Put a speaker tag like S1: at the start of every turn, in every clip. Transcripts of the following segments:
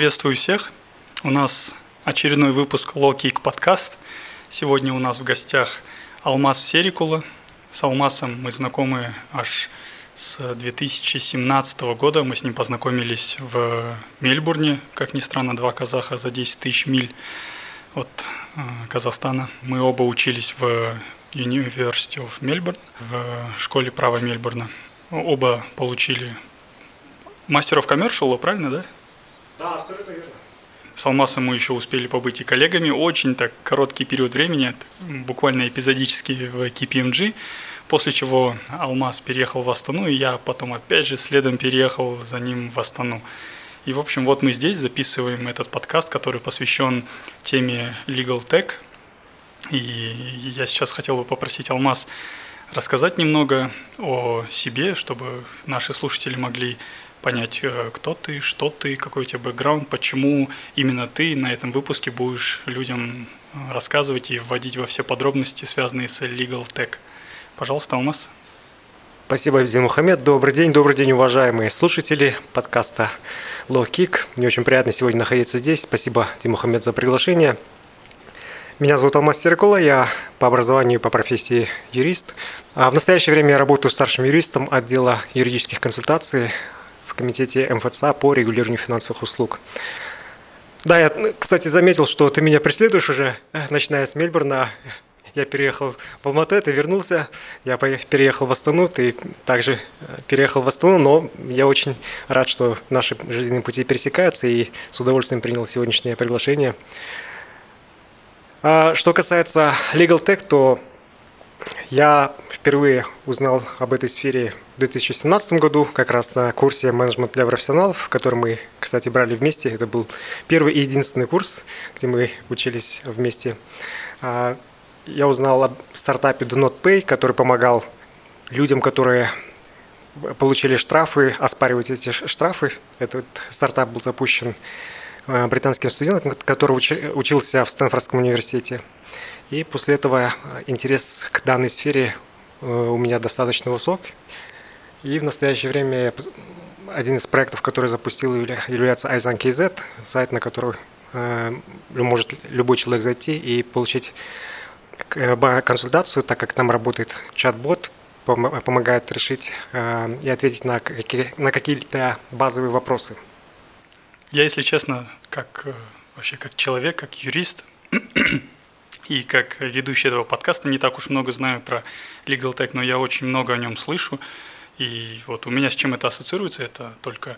S1: Приветствую всех. У нас очередной выпуск Kick подкаст. Сегодня у нас в гостях Алмаз Серикула. С Алмасом мы знакомы аж с 2017 года. Мы с ним познакомились в Мельбурне, как ни странно, два казаха за 10 тысяч миль от э, Казахстана. Мы оба учились в University of Melbourne, в школе права Мельбурна. Оба получили мастеров коммершала, правильно, да?
S2: Да, абсолютно верно.
S1: С Алмасом мы еще успели побыть и коллегами. Очень так короткий период времени, буквально эпизодически в KPMG, после чего Алмаз переехал в Астану, и я потом опять же следом переехал за ним в Астану. И, в общем, вот мы здесь записываем этот подкаст, который посвящен теме Legal Tech. И я сейчас хотел бы попросить Алмаз рассказать немного о себе, чтобы наши слушатели могли понять, э, кто ты, что ты, какой у тебя бэкграунд, почему именно ты на этом выпуске будешь людям э, рассказывать и вводить во все подробности, связанные с Legal Tech. Пожалуйста, Алмаз.
S2: Спасибо, Абдин Мухаммед. Добрый день, добрый день, уважаемые слушатели подкаста Low Kick. Мне очень приятно сегодня находиться здесь. Спасибо, Дим Мухаммед, за приглашение. Меня зовут Алмаз Серкула, я по образованию и по профессии юрист. А в настоящее время я работаю старшим юристом отдела юридических консультаций комитете МФЦА по регулированию финансовых услуг. Да, я, кстати, заметил, что ты меня преследуешь уже, начиная с Мельбурна. Я переехал в Алматы, ты вернулся. Я переехал в Астану, ты также э, переехал в Астану, но я очень рад, что наши жизненные пути пересекаются, и с удовольствием принял сегодняшнее приглашение. А что касается Legal Tech, то я впервые узнал об этой сфере 2017 году, как раз на курсе «Менеджмент для профессионалов», который мы, кстати, брали вместе. Это был первый и единственный курс, где мы учились вместе. А, я узнал о стартапе Do Not Pay, который помогал людям, которые получили штрафы, оспаривать эти штрафы. Этот стартап был запущен э, британским студентом, который учился в Стэнфордском университете. И после этого интерес к данной сфере э, у меня достаточно высок. И в настоящее время один из проектов, который запустил, является Айзан KZ, сайт, на который э, может любой человек зайти и получить э, консультацию, так как там работает чат-бот, помогает решить и ответить на какие-то базовые вопросы.
S1: Я, если честно, как вообще как человек, как юрист, и как ведущий этого подкаста не так уж много знаю про Legal Tech, но я очень много о нем слышу. И вот у меня с чем это ассоциируется, это только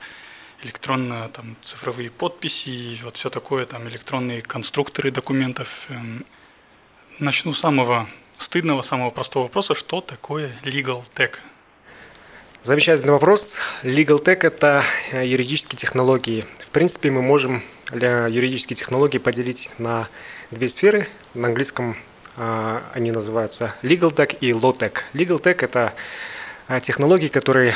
S1: электронно там, цифровые подписи, вот все такое, там электронные конструкторы документов. Эм, начну с самого стыдного, самого простого вопроса, что такое Legal Tech?
S2: Замечательный вопрос. Legal Tech – это э, юридические технологии. В принципе, мы можем для юридических технологий поделить на две сферы. На английском э, они называются Legal Tech и Law Tech. Legal Tech – это э, технологии, которые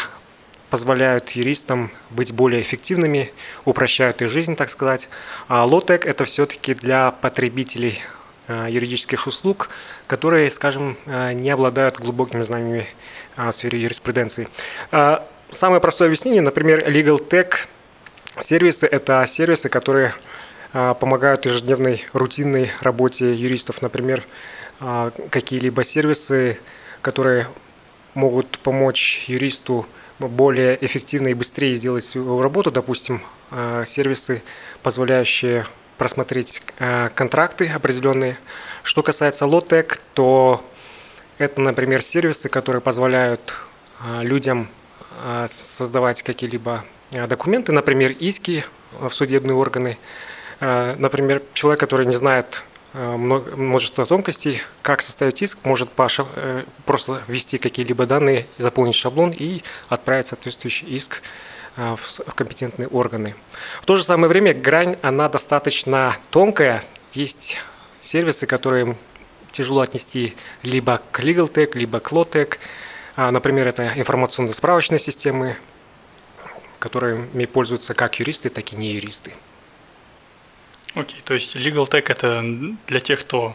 S2: позволяют юристам быть более эффективными, упрощают их жизнь, так сказать. А Tech – это все-таки для потребителей э, юридических услуг, которые, скажем, э, не обладают глубокими знаниями в сфере юриспруденции. Самое простое объяснение, например, Legal Tech сервисы – это сервисы, которые а, помогают ежедневной рутинной работе юристов. Например, а, какие-либо сервисы, которые могут помочь юристу более эффективно и быстрее сделать свою работу. Допустим, а, сервисы, позволяющие просмотреть контракты определенные. Что касается Lotec, то это, например, сервисы, которые позволяют людям создавать какие-либо документы, например, иски в судебные органы, Э, например, человек, который не знает э, множество тонкостей, как составить иск, может Паша э, просто ввести какие-либо данные, заполнить шаблон и отправить соответствующий иск в компетентные органы. В то же самое время грань, она достаточно тонкая. Есть сервисы, которые тяжело отнести либо к LegalTech, либо к LawTech. А, например, это информационные справочные системы, которыми пользуются как юристы, так и не юристы.
S1: Окей, то есть legal tech это для тех, кто,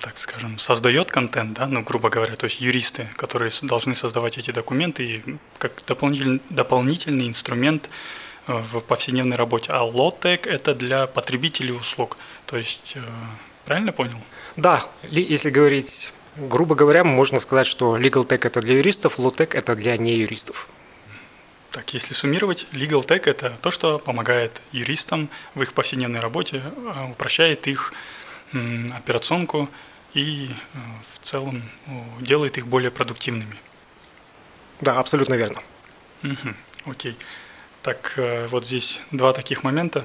S1: так скажем, создает контент, да, ну, грубо говоря, то есть юристы, которые должны создавать эти документы и как дополнительный, дополнительный инструмент в повседневной работе, а low-tech – это для потребителей услуг. То есть, правильно понял?
S2: Да, если говорить грубо говоря, можно сказать, что legal tech это для юристов, low tech это для неюристов.
S1: Так, если суммировать, Legal Tech – это то, что помогает юристам в их повседневной работе, а, упрощает их операционку и э, в целом делает их более продуктивными.
S2: Да, абсолютно верно.
S1: Угу, окей. Так, э, вот здесь два таких момента.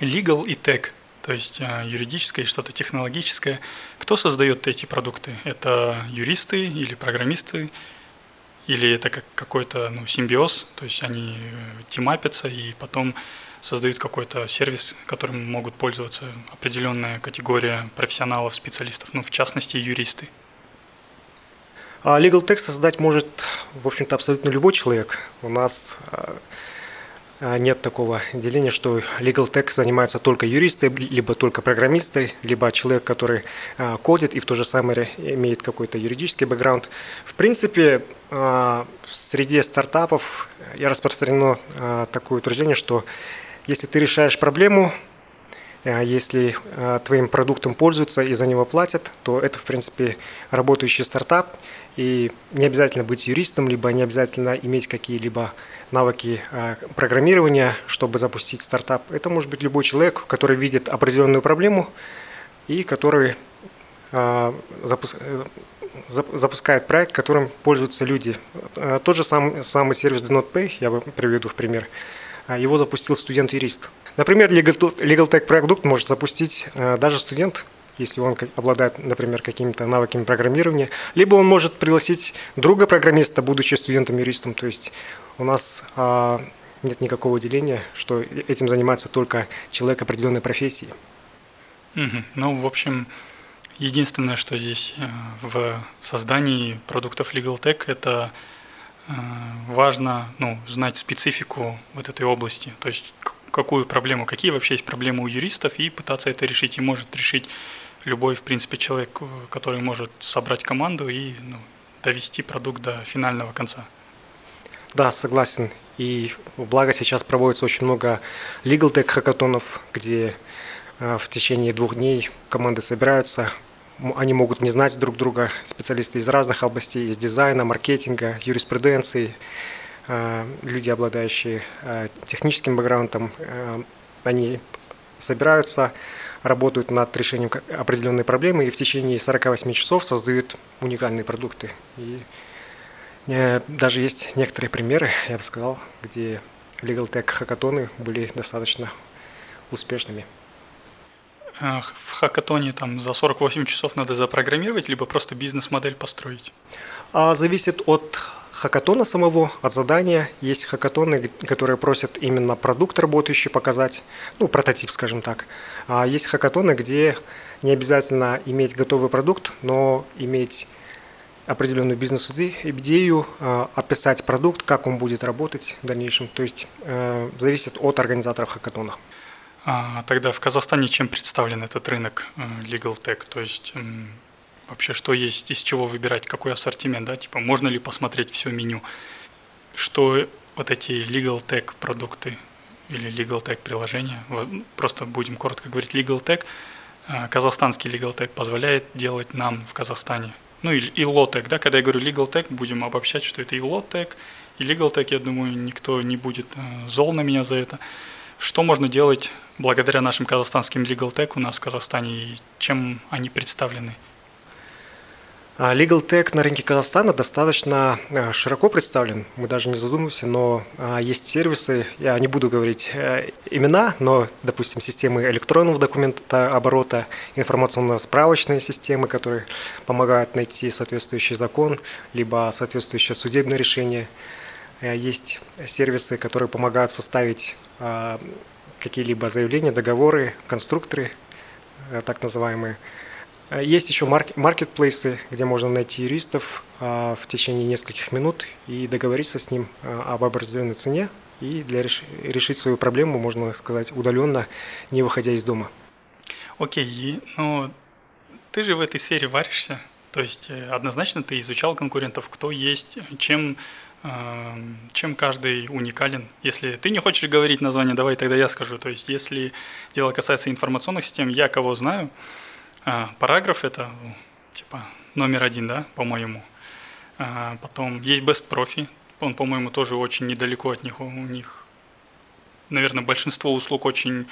S1: Legal и Tech, то есть э, юридическое и что-то технологическое. Кто создает эти продукты? Это юристы или программисты или это как какой-то ну, симбиоз, то есть они э, тимапятся и потом создают какой-то сервис, которым могут пользоваться определенная категория профессионалов, специалистов, ну, в частности, юристы.
S2: А Legal Tech создать может, в общем-то, абсолютно любой человек. У нас э, нет такого деления, что legal tech занимаются только юристы, либо только программисты, либо человек, который а, кодит и в то же самое имеет какой-то юридический бэкграунд. В принципе, а, в среде стартапов я распространено такое утверждение, что если ты решаешь проблему, если твоим продуктом пользуются и за него платят, то это, в принципе, работающий стартап. И не обязательно быть юристом, либо не обязательно иметь какие-либо навыки а, программирования, чтобы запустить стартап. Это может быть любой человек, который видит определенную проблему и который а, запускает проект, которым пользуются люди. А, тот же сам, самый сервис Do Not Pay, я приведу в пример, его запустил студент-юрист. Например, Legal Tech продукт может запустить даже студент, если он обладает, например, какими-то навыками программирования, либо он может пригласить друга программиста, будучи студентом-юристом. То есть у нас а, нет никакого деления, что этим занимается только человек определенной профессии.
S1: Ну, в общем, единственное, что здесь э, в создании продуктов Legal Tech, это э, важно ну, знать специфику вот этой области, то есть какую проблему, какие вообще есть проблемы у юристов, и пытаться это решить. И может решить любой, в принципе, человек, который может собрать команду и ну, довести продукт до финального конца.
S2: Да, согласен. И благо сейчас проводится очень много legal tech хакатонов, где э, в течение двух дней команды собираются. Они могут не знать друг друга, специалисты из разных областей, из дизайна, маркетинга, юриспруденции, э, люди, обладающие э, техническим бэкграундом. Они собираются, работают над решением определенной проблемы и в течение 48 часов создают уникальные продукты. И Э, даже есть некоторые примеры, я бы сказал, где Legal Tech хакатоны были достаточно успешными.
S1: В хакатоне там за 48 часов надо запрограммировать, либо просто бизнес-модель построить?
S2: А, зависит от хакатона самого, от задания. Есть хакатоны, которые просят именно продукт работающий показать, ну, прототип, скажем так. А есть хакатоны, где не обязательно иметь готовый продукт, но иметь определенную бизнес-идею, а, описать продукт, как он будет работать в дальнейшем. То есть э, зависит от организаторов хакатона.
S1: А тогда в Казахстане чем представлен этот рынок э, Legal Tech? То есть вообще что есть, из чего выбирать, какой ассортимент, да? Типа можно ли посмотреть все меню? Что вот эти Legal Tech продукты или Legal Tech приложения, просто будем коротко говорить Legal Tech, э, казахстанский Legal Tech позволяет делать нам в Казахстане – ну и, и low-tech, да, когда я говорю legal tech, будем обобщать, что это и low-tech, и legal tech, я думаю, никто не будет э, зол на меня за это. Что можно делать благодаря нашим казахстанским legal tech у нас в Казахстане и чем они представлены?
S2: А, Legal Tech на рынке Казахстана достаточно а, широко представлен. Мы даже не задумываемся, но а, есть сервисы, я не буду говорить э, имена, но, допустим, системы электронного документа оборота, информационно-справочные системы, которые помогают найти соответствующий закон, либо соответствующее судебное решение. Э, есть сервисы, которые помогают составить какие-либо заявления, договоры, конструкторы, э, так называемые. Э, есть еще маркетплейсы, где можно найти юристов а, в течение нескольких минут и договориться с ним а, об определенной цене. И для решить свою проблему, можно сказать, удаленно, не выходя из дома.
S1: Окей, но ты же в этой сфере варишься. То есть э, однозначно ты изучал конкурентов, кто есть, чем чем каждый уникален. Если ты не хочешь говорить название, давай тогда я скажу. То есть, если дело касается информационных систем, я кого знаю, а, параграф это типа номер один, да, по-моему. А, потом есть Best Profi, он, по-моему, тоже очень недалеко от них. У них, наверное, большинство услуг очень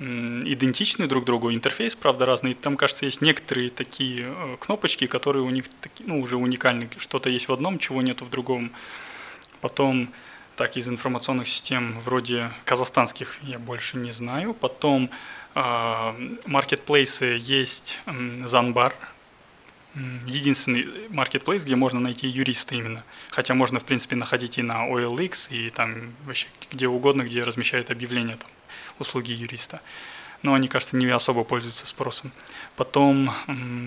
S1: идентичны друг другу, интерфейс, правда, разный. Там, кажется, есть некоторые такие э, кнопочки, которые у них такие, ну, уже уникальны. Что-то есть в одном, чего нету в другом. Потом, так, из информационных систем вроде казахстанских я больше не знаю. Потом маркетплейсы есть Занбар, единственный маркетплейс, где можно найти юриста именно. Хотя можно, в принципе, находить и на OLX, и там вообще где угодно, где размещают объявления там, услуги юриста. Но они, кажется, не особо пользуются спросом. Потом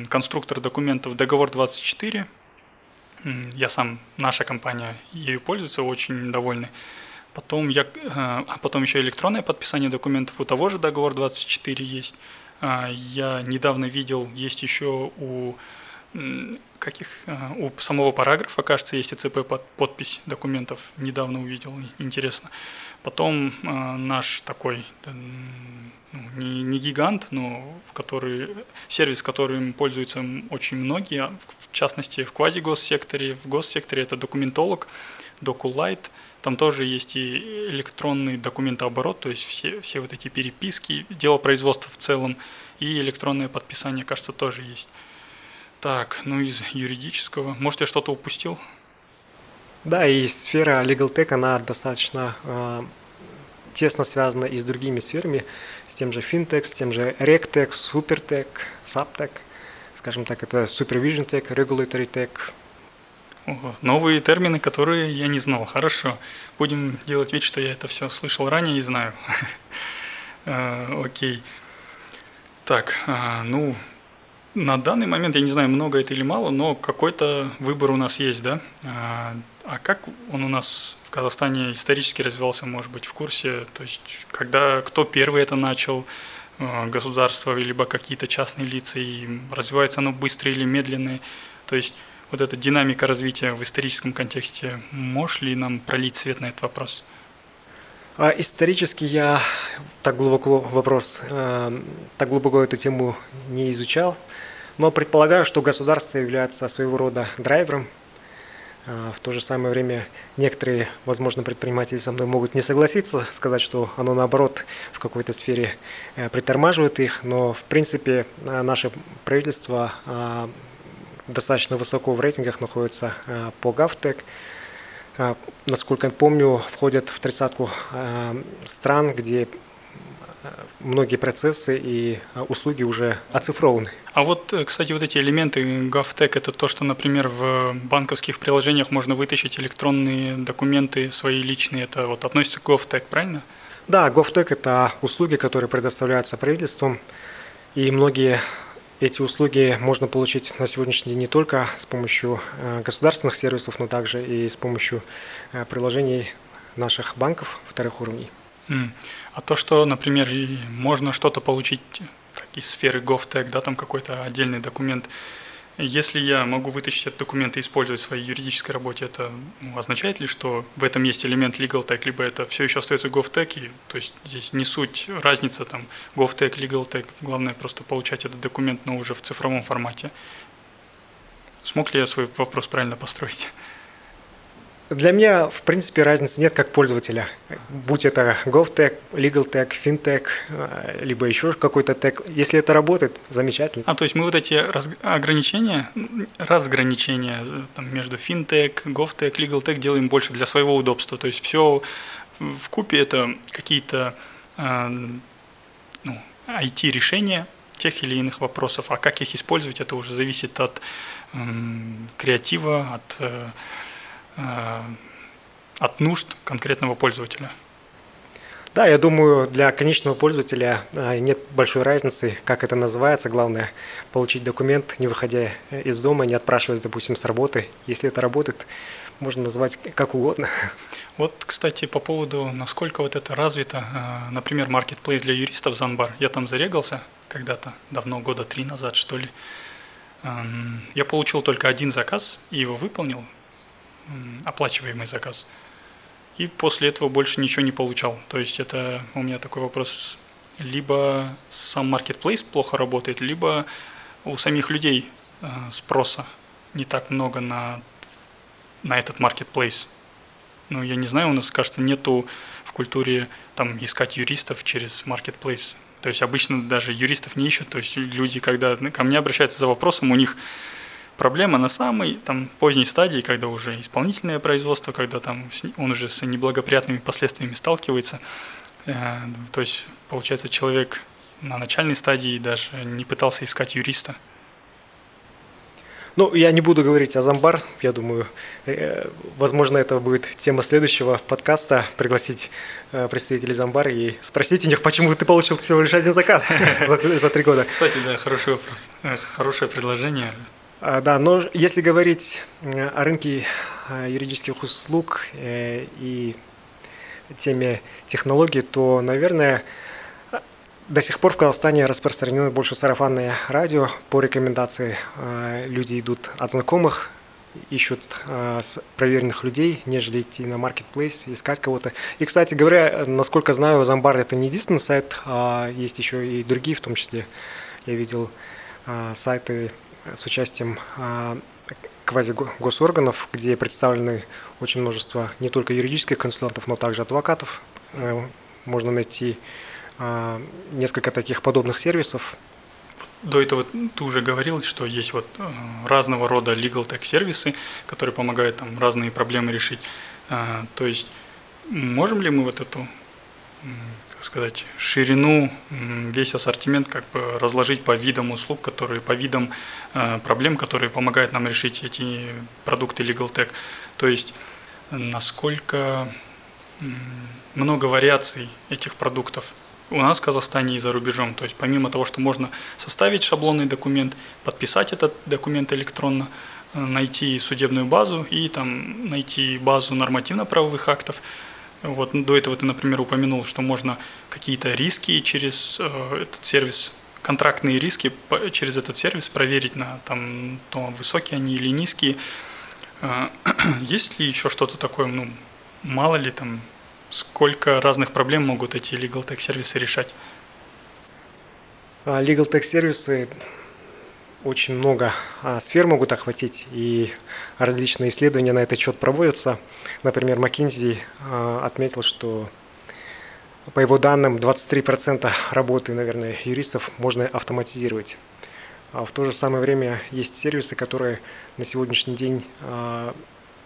S1: конструктор документов Договор 24. Я сам, наша компания ею пользуется, очень довольны. Потом, я, э, а потом еще электронное подписание документов у того же договор 24 есть. А, я недавно видел, есть еще у каких э, у самого параграфа, кажется, есть ИЦП под подпись документов. Недавно увидел, интересно. Потом наш такой ну, не, не гигант, но в который, сервис, которым пользуются очень многие, а в частности в квазигоссекторе, в госсекторе это документолог, DocuLight – там тоже есть и электронный документооборот, то есть все, все вот эти переписки, дело производства в целом, и электронное подписание, кажется, тоже есть. Так, ну из юридического. Может, я что-то упустил?
S2: Да, и сфера Legal Tech, она достаточно э, тесно связана и с другими сферами, с тем же FinTech, с тем же RegTech, SuperTech, SubTech, скажем так, это Supervision Tech, Regulatory Tech,
S1: Новые термины, которые я не знал. Хорошо. Будем делать вид, что я это все слышал ранее и знаю. Э, окей. Так, а, ну, на данный момент, я не знаю, много это или мало, но какой-то выбор у нас есть, да? А, а как он у нас в Казахстане исторически развивался, может быть, в курсе? То есть, когда, кто первый это начал, э, государство, либо какие-то частные лица, и развивается оно быстро или медленно? То есть, вот эта динамика развития в историческом контексте, можешь ли нам пролить свет на этот вопрос?
S2: А, исторически я так глубоко вопрос, э, так глубоко эту тему не изучал, но предполагаю, что государство является своего рода драйвером. Э, в то же самое время некоторые, возможно, предприниматели со мной могут не согласиться, сказать, что оно наоборот в какой-то сфере э, притормаживает их, но в принципе наше правительство достаточно высоко в рейтингах находится э, по GovTech. Э, насколько я помню, входят в тридцатку э, стран, где многие процессы и услуги уже оцифрованы.
S1: А вот, кстати, вот эти элементы GovTech – это то, что, например, в банковских приложениях можно вытащить электронные документы свои личные. Это вот относится к GovTech, правильно?
S2: Да, GovTech – это услуги, которые предоставляются правительством, и многие эти услуги можно получить на сегодняшний день не только с помощью э, государственных сервисов, но также и с помощью э, приложений наших банков вторых уровней.
S1: А то, что, например, можно что-то получить из сферы GovTech, да, там какой-то отдельный документ, если я могу вытащить этот документ и использовать в своей юридической работе, это ну, означает ли, что в этом есть элемент legal tech, либо это все еще остается GovTech, и, то есть здесь не суть разница там GovTech, legal tech, главное просто получать этот документ, но уже в цифровом формате. Смог ли я свой вопрос правильно построить?
S2: Для меня, в принципе, разницы нет как пользователя. Будь это GovTech, LegalTech, FinTech, э, либо еще какой-то тег. Если это работает, замечательно.
S1: А, то есть мы вот эти раз... ограничения, разграничения э, там, между FinTech, GovTech, LegalTech делаем больше для своего удобства. То есть все в купе это какие-то э, ну, IT-решения тех или иных вопросов. А как их использовать, это уже зависит от э, креатива, от... Э, от нужд конкретного пользователя.
S2: Да, я думаю, для конечного пользователя э, нет большой разницы, как это называется. Главное – получить документ, не выходя из дома, не отпрашиваясь, допустим, с работы. Если это работает, можно назвать как угодно.
S1: Вот, кстати, по поводу, насколько вот это развито, э, например, маркетплейс для юристов Занбар. Я там зарегался когда-то, давно, года три назад, что ли. Эм, я получил только один заказ и его выполнил, оплачиваемый заказ. И после этого больше ничего не получал. То есть это у меня такой вопрос. Либо сам маркетплейс плохо работает, либо у самих людей э, спроса не так много на, на этот маркетплейс. Ну, я не знаю, у нас, кажется, нету в культуре там искать юристов через маркетплейс. То есть обычно даже юристов не ищут. То есть люди, когда ко мне обращаются за вопросом, у них проблема на самой там, поздней стадии, когда уже исполнительное производство, когда там он уже с неблагоприятными последствиями сталкивается. Э, то есть, получается, человек на начальной стадии даже не пытался искать юриста.
S2: Ну, я не буду говорить о Замбар. Я думаю, э, возможно, это будет тема следующего подкаста. Пригласить э, представителей Замбар и спросить у них, почему ты получил всего лишь один заказ за три года.
S1: Кстати, да, хороший вопрос. Хорошее предложение.
S2: А, да, но если говорить о рынке юридических услуг и теме технологий, то, наверное, до сих пор в Казахстане распространено больше сарафанное радио. По рекомендации э, люди идут от знакомых, ищут э, проверенных людей, нежели идти на маркетплейс, искать кого-то. И, кстати говоря, насколько знаю, Замбар это не единственный сайт, а есть еще и другие, в том числе я видел э, сайты с участием квази-госорганов, где представлены очень множество не только юридических консультантов, но также адвокатов. Можно найти а, несколько таких подобных сервисов.
S1: До этого ты уже говорил, что есть вот э, разного рода legal tech сервисы, которые помогают там разные проблемы решить. А, то есть можем ли мы вот эту, как сказать, ширину, весь ассортимент как бы разложить по видам услуг, которые по видам э, проблем, которые помогают нам решить эти продукты legal tech. То есть насколько много вариаций этих продуктов у нас в Казахстане и за рубежом. То есть помимо того, что можно составить шаблонный документ, подписать этот документ электронно, э, найти судебную базу и там найти базу нормативно-правовых актов. Вот до этого ты, например, упомянул, что можно какие-то риски через э, этот сервис, контрактные риски через этот сервис проверить на там то высокие они или низкие. Э, есть ли еще что-то такое, ну мало ли там Сколько разных проблем могут эти legal tech сервисы решать?
S2: А, legal tech сервисы очень много а, сфер могут охватить, и различные исследования на этот счет проводятся. Например, McKinsey а, отметил, что по его данным 23% работы, наверное, юристов можно автоматизировать. А в то же самое время есть сервисы, которые на сегодняшний день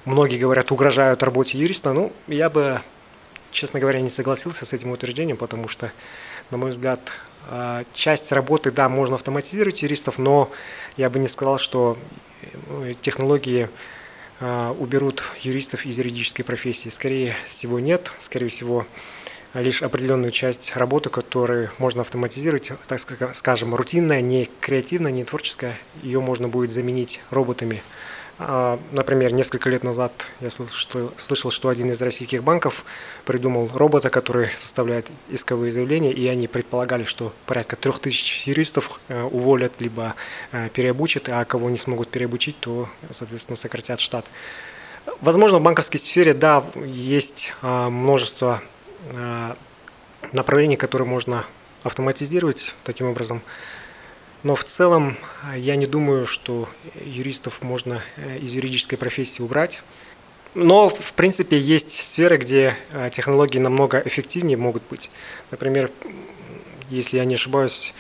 S2: многие говорят угрожают работе юриста. Ну, я бы честно говоря, не согласился с этим утверждением, потому что, на мой взгляд, а, часть работы, да, можно автоматизировать юристов, но я бы не сказал, что э, технологии а, уберут юристов из юридической профессии. Скорее всего, нет. Скорее всего, лишь определенную часть работы, которую можно автоматизировать, так скажем, рутинная, не креативная, не творческая, ее можно будет заменить роботами. А, например, несколько лет назад я слышал что, слышал, что один из российских банков придумал робота, который составляет исковые заявления, и они предполагали, что порядка трех тысяч юристов э, уволят, либо э, переобучат, а кого не смогут переобучить, то, соответственно, сократят штат. Возможно, в банковской сфере, да, есть а, множество а, направлений, которые можно автоматизировать таким образом. Но в целом э, я не думаю, что юристов можно э, из юридической профессии убрать. Но, в принципе, есть сферы, где э, технологии намного эффективнее могут быть. Например, если я не ошибаюсь,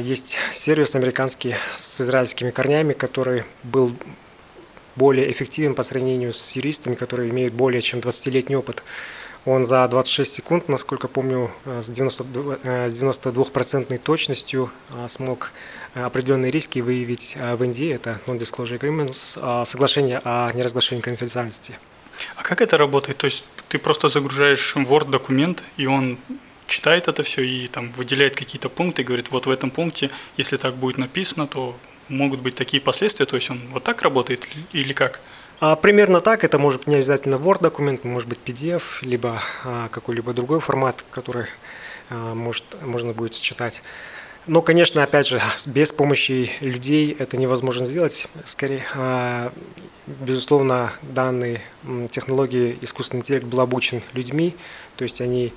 S2: есть сервис американский с израильскими корнями, который был более эффективен по сравнению с юристами, которые имеют более чем 20-летний опыт. Он за 26 секунд, насколько помню, э, с 92% э, точностью э, смог определенные риски выявить в Индии. Это Non-Disclosure Agreements, соглашение о неразглашении конфиденциальности.
S1: А как это работает? То есть ты просто загружаешь Word документ, и он читает это все и там выделяет какие-то пункты и говорит, вот в этом пункте, если так будет написано, то могут быть такие последствия. То есть он вот так работает или как?
S2: А, примерно так, это может быть не обязательно Word документ, может быть PDF, либо а, какой-либо другой формат, который а, может, можно будет считать. Но, конечно, опять же, без помощи людей это невозможно сделать. Скорее, а, безусловно, данные технологии искусственный интеллект был обучен людьми, то есть они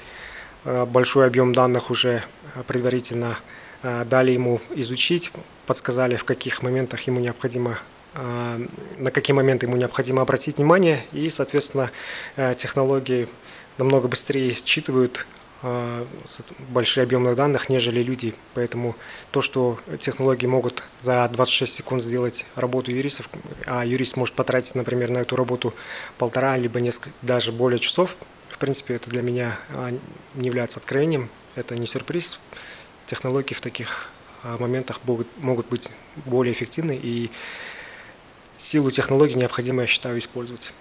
S2: большой объем данных уже предварительно дали ему изучить, подсказали, в каких моментах ему необходимо на какие моменты ему необходимо обратить внимание, и, соответственно, технологии намного быстрее считывают Э, большие объемы данных, нежели люди. Поэтому то, что технологии могут за 26 секунд сделать работу юристов, а юрист может потратить, например, на эту работу полтора, либо несколько, даже более часов, в принципе, это для меня а, не является откровением, это не сюрприз. Технологии в таких а, моментах могут, могут быть более эффективны, и силу технологий необходимо, я считаю, использовать.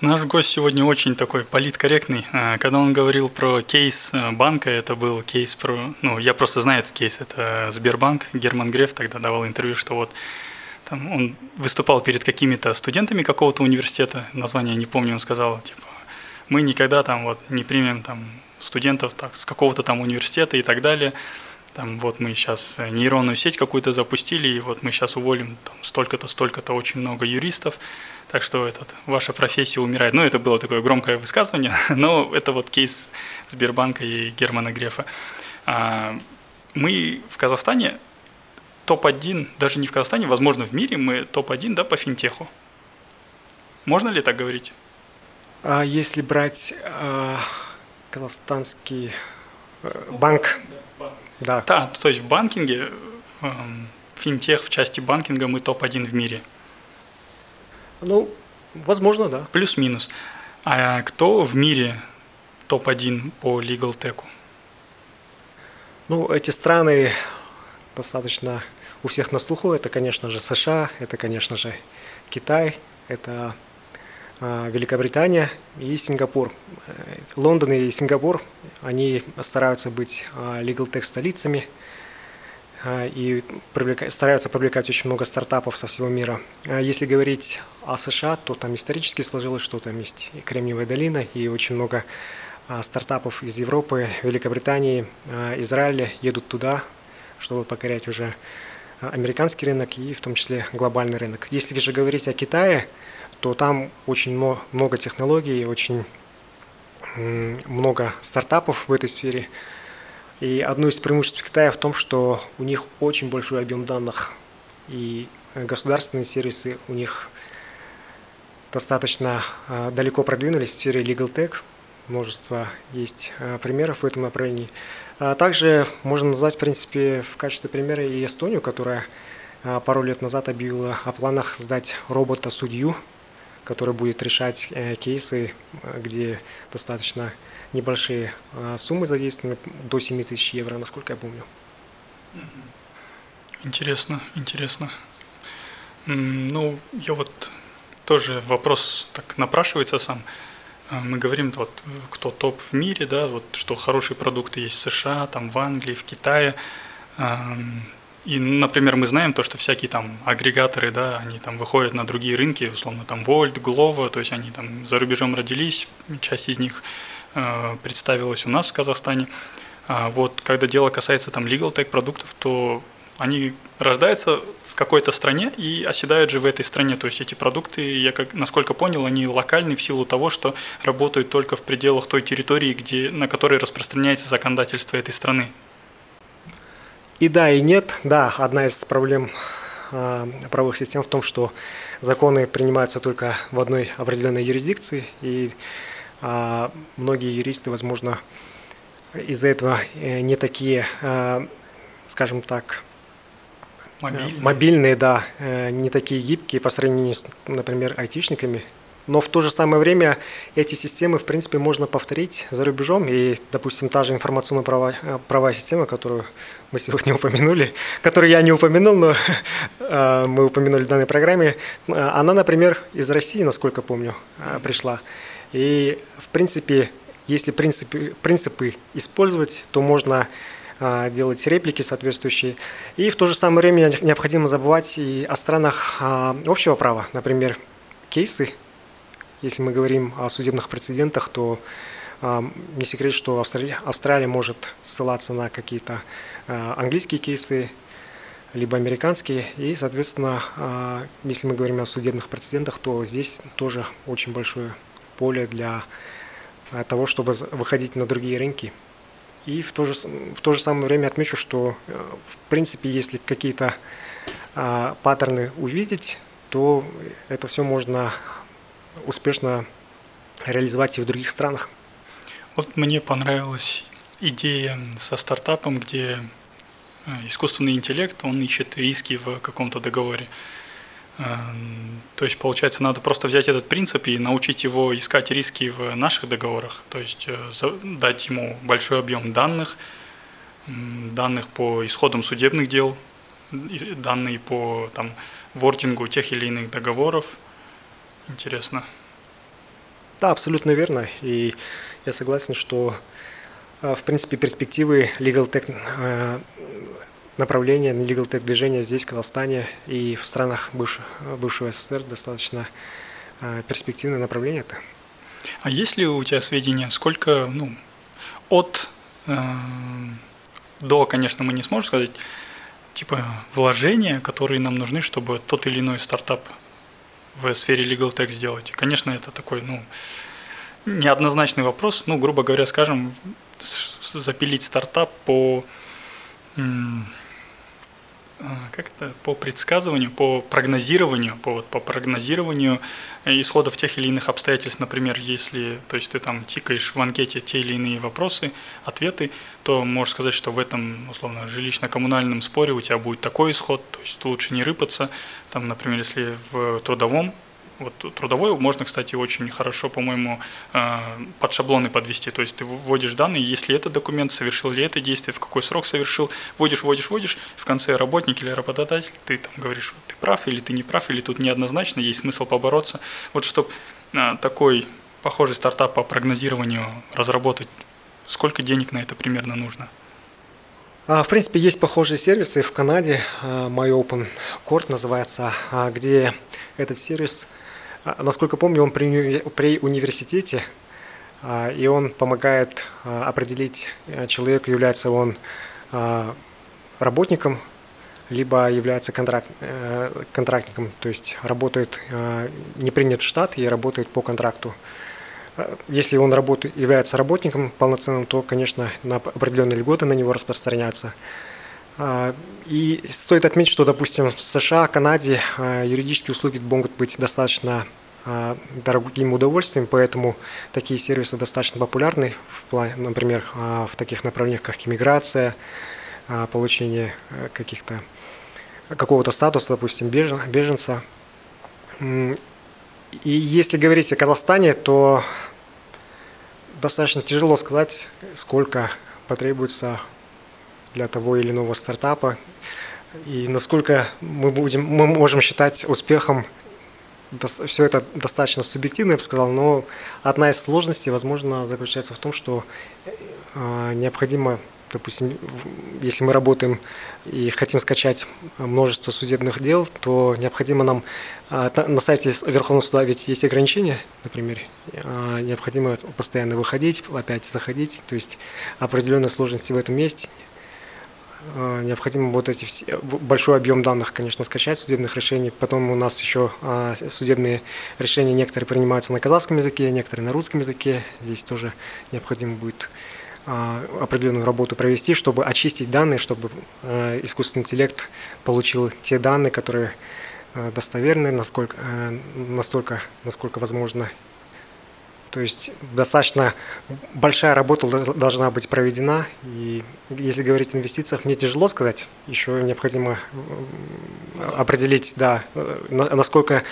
S1: Наш гость сегодня очень такой политкорректный. А, когда он говорил про кейс э, банка, это был кейс про... Ну, я просто знаю этот кейс, это Сбербанк. Герман Греф тогда давал интервью, что вот там он выступал перед какими-то студентами какого-то университета, название не помню, он сказал, типа, мы никогда там вот не примем там студентов так, с какого-то там университета и так далее. Там вот мы сейчас нейронную сеть какую-то запустили, и вот мы сейчас уволим там столько-то, столько-то очень много юристов. Так что этот, ваша профессия умирает. Ну, это было такое громкое высказывание, но это вот кейс Сбербанка и Германа Грефа. А, мы в Казахстане топ-1, даже не в Казахстане, возможно, в мире мы топ-1 да, по финтеху. Можно ли так говорить?
S2: А если брать а, казахстанский а, банк,
S1: да. Да, то есть в банкинге, э, финтех в части банкинга мы топ-1 в мире –
S2: ну, возможно, да.
S1: Плюс-минус. А кто в мире топ-1 по Legal Tech?
S2: Ну, эти страны достаточно у всех на слуху. Это, конечно же, США, это, конечно же, Китай, это Великобритания и Сингапур. Э, Лондон и Сингапур, они стараются быть э, Legal Tech столицами – а, и стараются привлекать очень много стартапов со всего мира. А если говорить о США, то там исторически сложилось, что там есть и Кремниевая долина, и очень много а, стартапов из Европы, Великобритании, Израиля едут туда, чтобы покорять уже американский рынок и в том числе глобальный рынок. Если же говорить о Китае, то там очень много технологий, очень много стартапов в этой сфере. И одно из преимуществ Китая в том, что у них очень большой объем данных, и государственные сервисы у них достаточно а, далеко продвинулись в сфере legal tech. Множество есть а, примеров в этом направлении. А также можно назвать, в принципе, в качестве примера и Эстонию, которая пару лет назад объявила о планах сдать робота-судью, который будет решать э, кейсы, где достаточно небольшие а, суммы задействованы, до 7 тысяч евро, насколько я помню.
S1: Интересно, интересно. Ну, я вот тоже вопрос так напрашивается сам. Мы говорим, вот, кто топ в мире, да, вот, что хорошие продукты есть в США, там, в Англии, в Китае. И, например, мы знаем то, что всякие там агрегаторы, да, они там выходят на другие рынки, условно там Volt, Glovo, то есть они там за рубежом родились, часть из них Э, представилась у нас в Казахстане. А вот когда дело касается там legal tech продуктов, то они рождаются в какой-то стране и оседают же в этой стране. То есть эти продукты, я как, насколько понял, они локальны в силу того, что работают только в пределах той территории, где, на которой распространяется законодательство этой страны.
S2: И да, и нет. Да, одна из проблем э, правовых систем в том, что законы принимаются только в одной определенной юрисдикции, и а многие юристы, возможно, из-за этого э, не такие, э, скажем так, мобильные, мобильные да, э, не такие гибкие по сравнению с, например, айтишниками. Но в то же самое время эти системы, в принципе, можно повторить за рубежом. И, допустим, та же информационно-правовая система, которую мы сегодня упомянули, которую я не упомянул, но мы упомянули в данной программе, она, например, из России, насколько помню, пришла. И, в принципе, если принципы, принципы использовать, то можно а, делать реплики соответствующие. И в то же самое время необходимо забывать и о странах общего права, например, кейсы. Если мы говорим о судебных прецедентах, то Не секрет, что Австралия, Австралия может ссылаться на какие-то английские кейсы, либо американские. И, соответственно, если мы говорим о судебных прецедентах, то здесь тоже очень большое поле для того, чтобы выходить на другие рынки. И в то же, в то же самое время отмечу, что, в принципе, если какие-то паттерны увидеть, то это все можно успешно реализовать и в других странах.
S1: Вот мне понравилась идея со стартапом, где э, искусственный интеллект, он ищет риски в каком-то договоре. Эм, то есть, получается, надо просто взять этот принцип и научить его искать риски в наших договорах. То есть, э, дать ему большой объем данных, данных по исходам судебных дел, данные по там, вордингу тех или иных договоров. Интересно.
S2: Да, абсолютно верно. И я согласен, что в принципе перспективы Legal Tech э, направления Legal Tech движения здесь, в Казахстане и в странах бывшего, бывшего СССР достаточно перспективное направление это.
S1: А есть ли у тебя сведения, сколько, ну, от э, до, конечно, мы не сможем сказать, типа вложения, которые нам нужны, чтобы тот или иной стартап в сфере legal tech сделать. Конечно, это такой, ну, неоднозначный вопрос. Ну, грубо говоря, скажем, запилить стартап по а, как это, по предсказыванию, по прогнозированию, по, вот, по прогнозированию исходов тех или иных обстоятельств, например, если, то есть ты там тикаешь в анкете те или иные вопросы, ответы, то можешь сказать, что в этом, условно, жилищно-коммунальном споре у тебя будет такой исход, то есть лучше не рыпаться, там, например, если в трудовом вот трудовой можно, кстати, очень хорошо, по-моему, э, под шаблоны подвести. То есть ты вводишь данные, если этот документ, совершил ли это действие, в какой срок совершил, вводишь, вводишь, вводишь, в конце работник или работодатель, ты там говоришь, ты прав или ты не прав, или тут неоднозначно, есть смысл побороться. Вот чтобы э, такой похожий стартап по прогнозированию разработать, сколько денег на это примерно нужно?
S2: А, в принципе, есть похожие сервисы в Канаде. А, My Open Court называется, а, где этот сервис насколько помню, он при, при университете, а, и он помогает а, определить, э, человек является он работником, либо является контракт, э, контрактником, то есть работает, не принят в штат и работает по контракту. Если он работает, является работником полноценным, то, конечно, на определенные льготы на него распространяются. И стоит отметить, что, допустим, в США, Канаде юридические услуги могут быть достаточно дорогим удовольствием, поэтому такие сервисы достаточно популярны, в плане, например, в таких направлениях, как иммиграция, получение каких-то какого-то статуса, допустим, беженца. И если говорить о Казахстане, то достаточно тяжело сказать, сколько потребуется для того или иного стартапа и насколько мы будем, мы можем считать успехом. Все это достаточно субъективно, я бы сказал, но одна из сложностей, возможно, заключается в том, что э, необходимо, допустим, если мы работаем и хотим скачать множество судебных дел, то необходимо нам э, на сайте Верховного суда ведь есть ограничения, например, э, необходимо постоянно выходить, опять заходить, то есть определенные сложности в этом есть. Э, необходимо вот эти все, большой объем данных, конечно, скачать судебных решений. Потом у нас еще а, судебные решения некоторые принимаются на казахском языке, некоторые на русском языке. Здесь тоже необходимо будет а, определенную работу провести, чтобы очистить данные, чтобы а, искусственный интеллект получил те данные, которые достоверны, насколько, настолько, насколько возможно, то есть достаточно большая работа должна быть проведена. И если говорить о инвестициях, мне тяжело сказать. Еще необходимо определить, да, насколько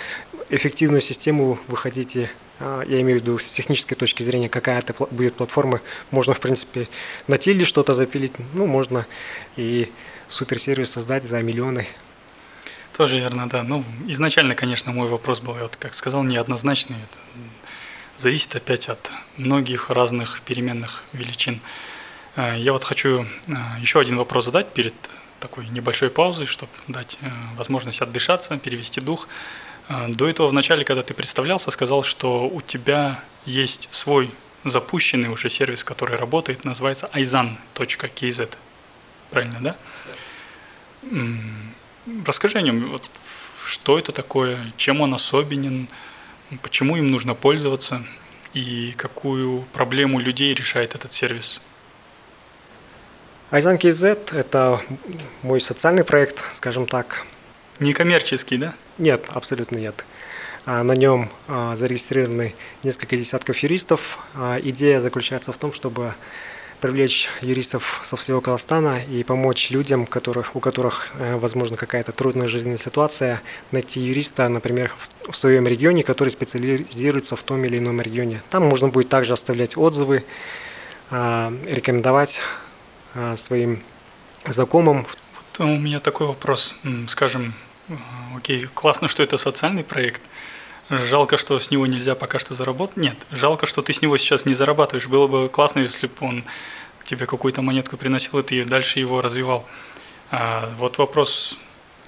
S2: эффективную систему вы хотите а, я имею в виду с технической точки зрения, какая это будет платформа. Можно, в принципе, на тильде что-то запилить, ну, можно и суперсервис создать за миллионы.
S1: Тоже верно, да. Ну, изначально, конечно, мой вопрос был, вот, как сказал, неоднозначный. Это зависит опять от многих разных переменных величин. Э, я вот хочу э, еще один вопрос задать перед такой небольшой паузой, чтобы дать э, возможность отдышаться, перевести дух. До этого в начале, когда ты представлялся, сказал, что у тебя есть свой запущенный уже сервис, который работает, называется aizan.kz. Правильно, да? Расскажи о нем. Вот, что это такое, чем он особенен, почему им нужно пользоваться и какую проблему людей решает этот сервис?
S2: Айзан KZ – это мой социальный проект, скажем так.
S1: Некоммерческий, да?
S2: Нет, абсолютно нет. А, на нем а, зарегистрированы несколько десятков юристов. А, идея заключается в том, чтобы привлечь юристов со всего Казахстана и помочь людям, которых, у которых, э, возможно, какая-то трудная жизненная ситуация, найти юриста, например, в своем регионе, который специализируется в том или ином регионе. Там можно будет также оставлять отзывы, рекомендовать своим знакомым.
S1: У меня такой вопрос, скажем, окей, классно, что это социальный проект, Жалко, что с него нельзя пока что заработать. Нет, жалко, что ты с него сейчас не зарабатываешь. Было бы классно, если бы он тебе какую-то монетку приносил, и ты дальше его развивал. А вот вопрос,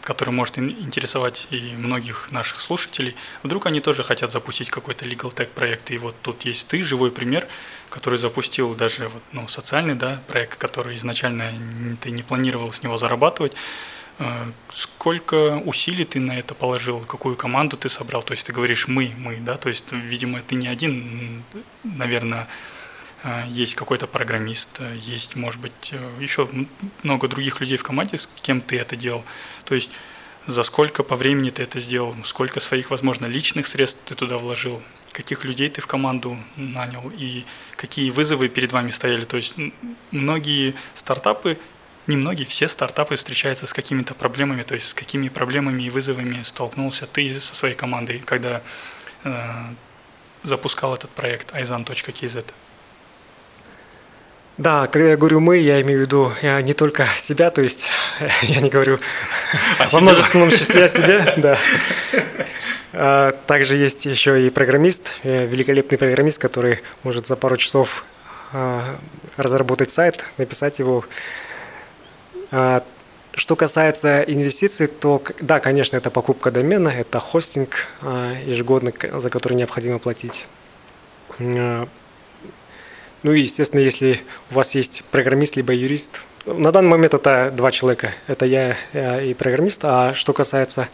S1: который может интересовать и многих наших слушателей. Вдруг они тоже хотят запустить какой-то legal tech проект, и вот тут есть ты, живой пример, который запустил даже вот, ну, социальный да, проект, который изначально ты не планировал с него зарабатывать, сколько усилий ты на это положил, какую команду ты собрал? То есть ты говоришь «мы», «мы», да? То есть, видимо, ты не один, наверное, а, есть какой-то программист, есть, может быть, э, еще много других людей в команде, с кем ты это делал. То есть за сколько по времени ты это сделал, сколько своих, возможно, личных средств ты туда вложил, каких людей ты в команду нанял и какие вызовы перед вами стояли. То есть многие стартапы немногие, все стартапы встречаются с какими-то проблемами, то есть с какими проблемами и вызовами столкнулся ты со своей командой, когда э, запускал этот проект aizan.kz?
S2: Да, когда я говорю мы, я имею в виду не только себя, то есть я не говорю а во множественном числе о себе, да. А, также есть еще и программист, э, великолепный программист, который может за пару часов а, разработать сайт, написать его что касается инвестиций, то да, конечно, это покупка домена, это хостинг а, ежегодно, за который необходимо платить. А, ну и, естественно, если у вас есть программист либо юрист, на данный момент это два человека, это я и программист. А что касается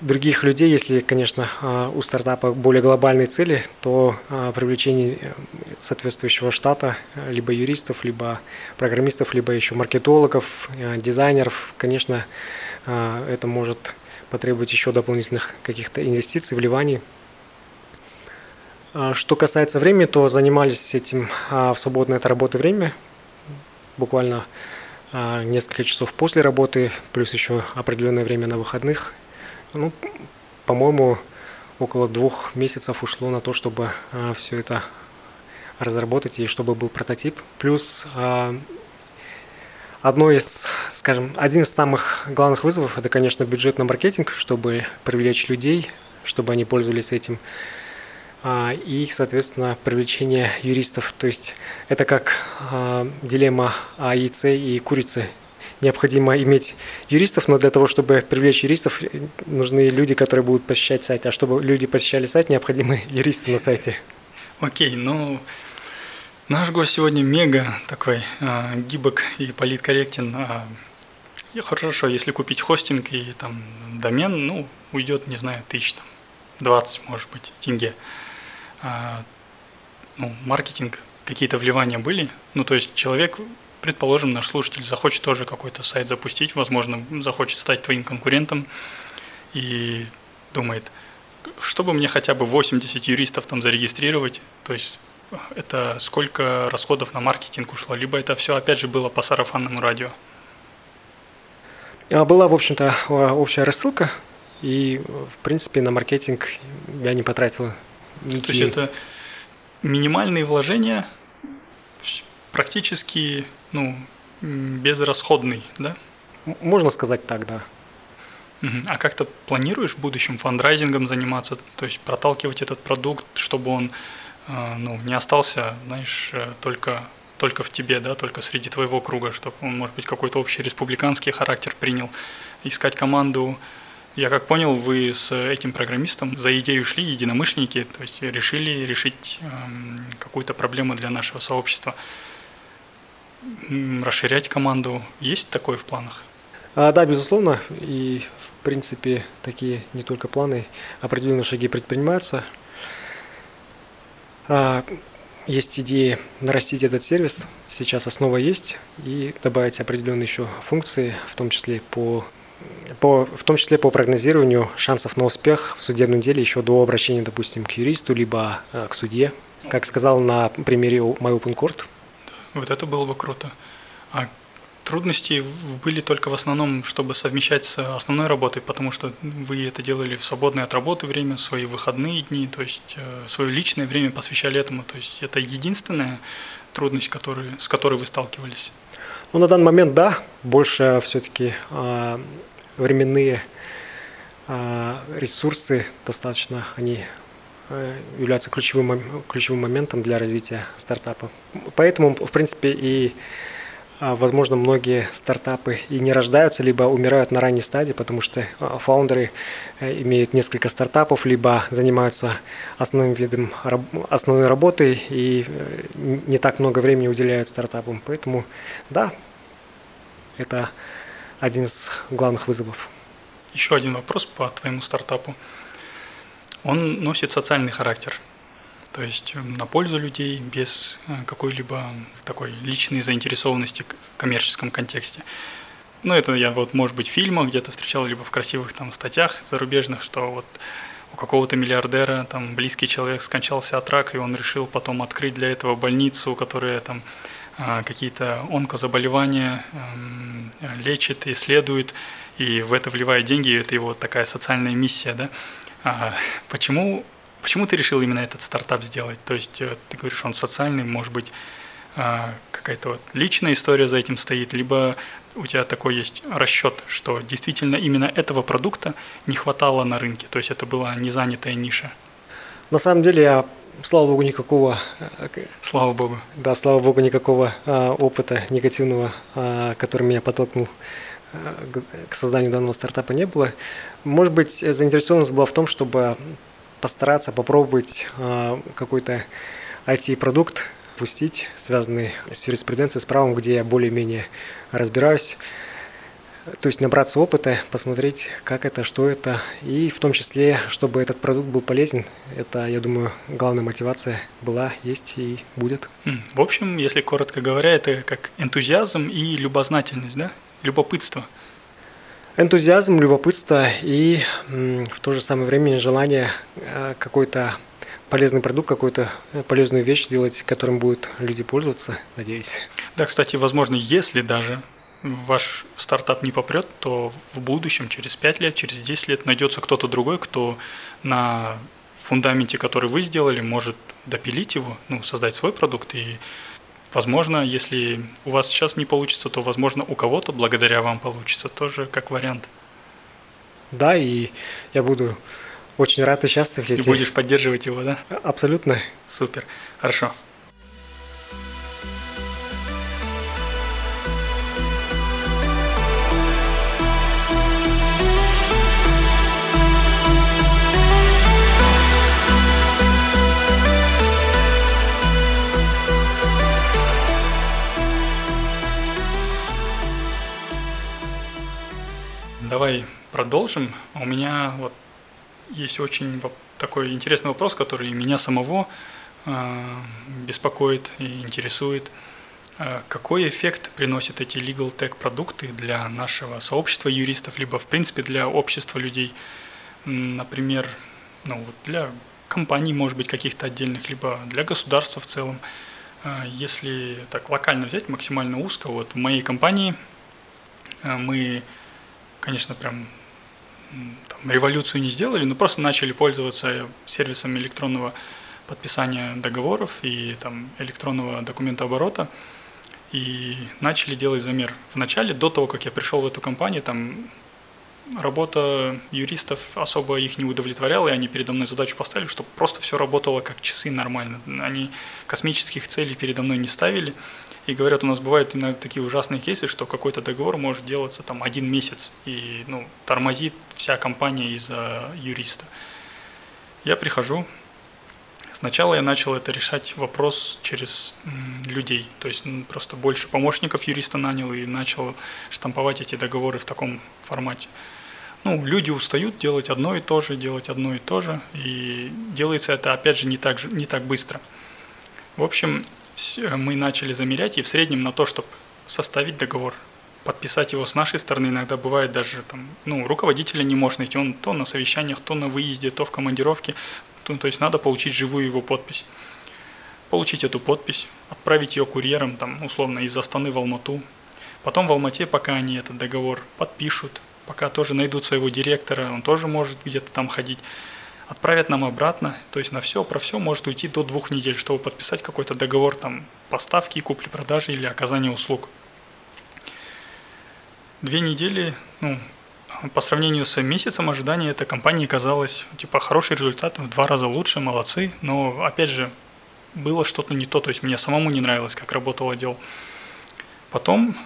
S2: других людей, если, конечно, а, у стартапа более глобальные цели, то а, привлечение э, соответствующего штата, либо юристов, либо программистов, либо еще маркетологов, э, дизайнеров, конечно, а, это может потребовать еще дополнительных каких-то инвестиций, вливаний. Что касается времени, то занимались этим в свободное от работы время, буквально несколько часов после работы, плюс еще определенное время на выходных – ну, по-моему, около двух месяцев ушло на то, чтобы а, все это разработать и чтобы был прототип. Плюс а, одно из, скажем, один из самых главных вызовов это, конечно, бюджет на маркетинг, чтобы привлечь людей, чтобы они пользовались этим. А, и, соответственно, привлечение юристов. То есть это как дилемма и С и курицы необходимо иметь юристов, но для того, чтобы привлечь юристов, нужны люди, которые будут посещать сайт. А чтобы люди посещали сайт, необходимы юристы на сайте.
S1: Окей, ну наш гость сегодня мега такой э, гибок и политкорректен. Э, хорошо, если купить хостинг и там домен, ну, уйдет, не знаю, тысяч там, 20, может быть, тенге. А, ну, маркетинг, какие-то вливания были. Ну, то есть человек предположим, наш слушатель захочет тоже какой-то сайт запустить, возможно, захочет стать твоим конкурентом и думает, чтобы мне хотя бы 80 юристов там зарегистрировать, то есть это сколько расходов на маркетинг ушло, либо это все, опять же, было по сарафанному радио?
S2: А, была, в общем-то, общая рассылка, и, в принципе, на маркетинг я не потратил
S1: ни То есть это минимальные вложения, практически ну, безрасходный, да?
S2: Можно сказать так, да.
S1: А как то планируешь в будущем фандрайзингом заниматься, то есть проталкивать этот продукт, чтобы он э, ну, не остался, знаешь, э, только, только в тебе, да, только среди твоего круга, чтобы он, может быть, какой-то общий республиканский характер принял, искать команду Я как понял, вы с этим программистом за идею шли единомышленники, то есть решили решить эм, какую-то проблему для нашего сообщества. Расширять команду есть такое в планах?
S2: А, да, безусловно. И в принципе такие не только планы, определенные шаги предпринимаются. А, есть идеи нарастить этот сервис. Сейчас основа есть и добавить определенные еще функции, в том числе по по, в том числе по прогнозированию шансов на успех в судебном деле еще до обращения, допустим, к юристу, либо э, к судье, как сказал на примере MyOpenCourt.
S1: Вот это было бы круто. А трудности были только в основном, чтобы совмещать с основной работой, потому что вы это делали в свободное от работы время, свои выходные дни, то есть э, свое личное время посвящали этому. То есть это единственная трудность, который, с которой вы сталкивались?
S2: Ну, на данный момент, да. Больше все-таки э, временные э, ресурсы достаточно, они являются ключевым, ключевым моментом для развития стартапа. Поэтому, в принципе, и а, возможно, многие стартапы и не рождаются, либо умирают на ранней стадии, потому что а, фаундеры э, имеют несколько стартапов, либо занимаются основным видом основной работой и э, не так много времени уделяют стартапам. Поэтому, да, это один из главных вызовов.
S1: Еще один вопрос по твоему стартапу. Он носит социальный характер – то есть э, на пользу людей без э, какой-либо такой личной заинтересованности в коммерческом контексте. Ну, это я вот, может быть, в фильмах где-то встречал, либо в красивых там статьях зарубежных, что вот у какого-то миллиардера там близкий человек скончался от рака, и он решил потом открыть для этого больницу, которая там э, какие-то онкозаболевания эм, лечит, исследует, и в это вливает деньги, и это его такая социальная миссия, да. А почему Почему ты решил именно этот стартап сделать? То есть э, ты говоришь, он социальный, может быть, а, какая-то вот личная история за этим стоит, либо у тебя такой есть расчет, что действительно именно этого продукта не хватало на рынке, то есть это была незанятая ниша.
S2: На самом деле я, слава богу, никакого...
S1: Э, слава богу.
S2: Да, слава богу, никакого а, опыта негативного, который меня подтолкнул к созданию данного стартапа не было. Может быть, заинтересованность была в том, чтобы постараться попробовать э, какой-то IT-продукт пустить, связанный с юриспруденцией, с правом, где я более-менее разбираюсь. То есть набраться опыта, посмотреть, как это, что это, и в том числе, чтобы этот продукт был полезен. Это, я думаю, главная мотивация была, есть и будет.
S1: В общем, если коротко говоря, это как энтузиазм и любознательность, да? Любопытство –
S2: энтузиазм, любопытство и в то же самое время желание э, какой-то полезный продукт, какую-то полезную вещь сделать, которым будут люди пользоваться, надеюсь.
S1: Да, кстати, возможно, если даже ваш стартап не попрет, то в будущем, через 5 лет, через 10 лет найдется кто-то другой, кто на фундаменте, который вы сделали, может допилить его, ну, создать свой продукт и Возможно, если у вас сейчас не получится, то, возможно, у кого-то благодаря вам получится тоже как вариант.
S2: Да, и я буду очень рад и счастлив,
S1: если... И будешь поддерживать его, да?
S2: Абсолютно.
S1: Супер. Хорошо. Давай продолжим. У меня вот есть очень такой интересный вопрос, который меня самого э, беспокоит и интересует. Э, какой эффект приносят эти legal tech продукты для нашего сообщества юристов, либо в принципе для общества людей? Например, ну, вот для компаний, может быть, каких-то отдельных, либо для государства в целом. Э, если так локально взять, максимально узко, вот в моей компании мы конечно, прям там, революцию не сделали, но просто начали пользоваться сервисом электронного подписания договоров и там, электронного документооборота и начали делать замер. Вначале, до того, как я пришел в эту компанию, там работа юристов особо их не удовлетворяла, и они передо мной задачу поставили, чтобы просто все работало как часы нормально. Они космических целей передо мной не ставили, И говорят, у нас бывают иногда такие ужасные кейсы, что какой-то договор может делаться там один месяц, и ну, тормозит вся компания из-за юриста. Я прихожу, Сначала я начал это решать вопрос через людей, то есть просто больше помощников юриста нанял и начал штамповать эти договоры в таком формате. Ну, люди устают делать одно и то же, делать одно и то же, и делается это, опять же, не так, же, не так быстро. В общем, мы начали замерять, и в среднем на то, чтобы составить договор, подписать его с нашей стороны, иногда бывает даже там, ну, руководителя не может найти, он то на совещаниях, то на выезде, то в командировке, то, то есть надо получить живую его подпись. Получить эту подпись, отправить ее курьером, там, условно, из Астаны в Алмату. Потом в Алмате, пока они этот договор подпишут, пока тоже найдут своего директора, он тоже может где-то там ходить, отправят нам обратно, то есть на все, про все может уйти до двух недель, чтобы подписать какой-то договор там поставки, купли-продажи или оказания услуг. Две недели, ну, по сравнению с месяцем ожидания эта компания казалась, типа, хороший результат, в два раза лучше, молодцы, но, опять же, было что-то не то, то есть мне самому не нравилось, как работал отдел. Потом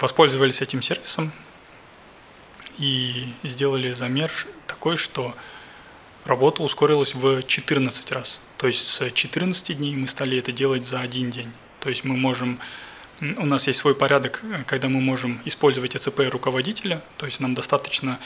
S1: воспользовались этим сервисом и сделали замер такой, что работа ускорилась в 14 раз. То есть с 14 дней мы стали это делать за один день. То есть мы можем у нас есть свой порядок, э, когда мы можем использовать ЭЦП руководителя, то есть нам достаточно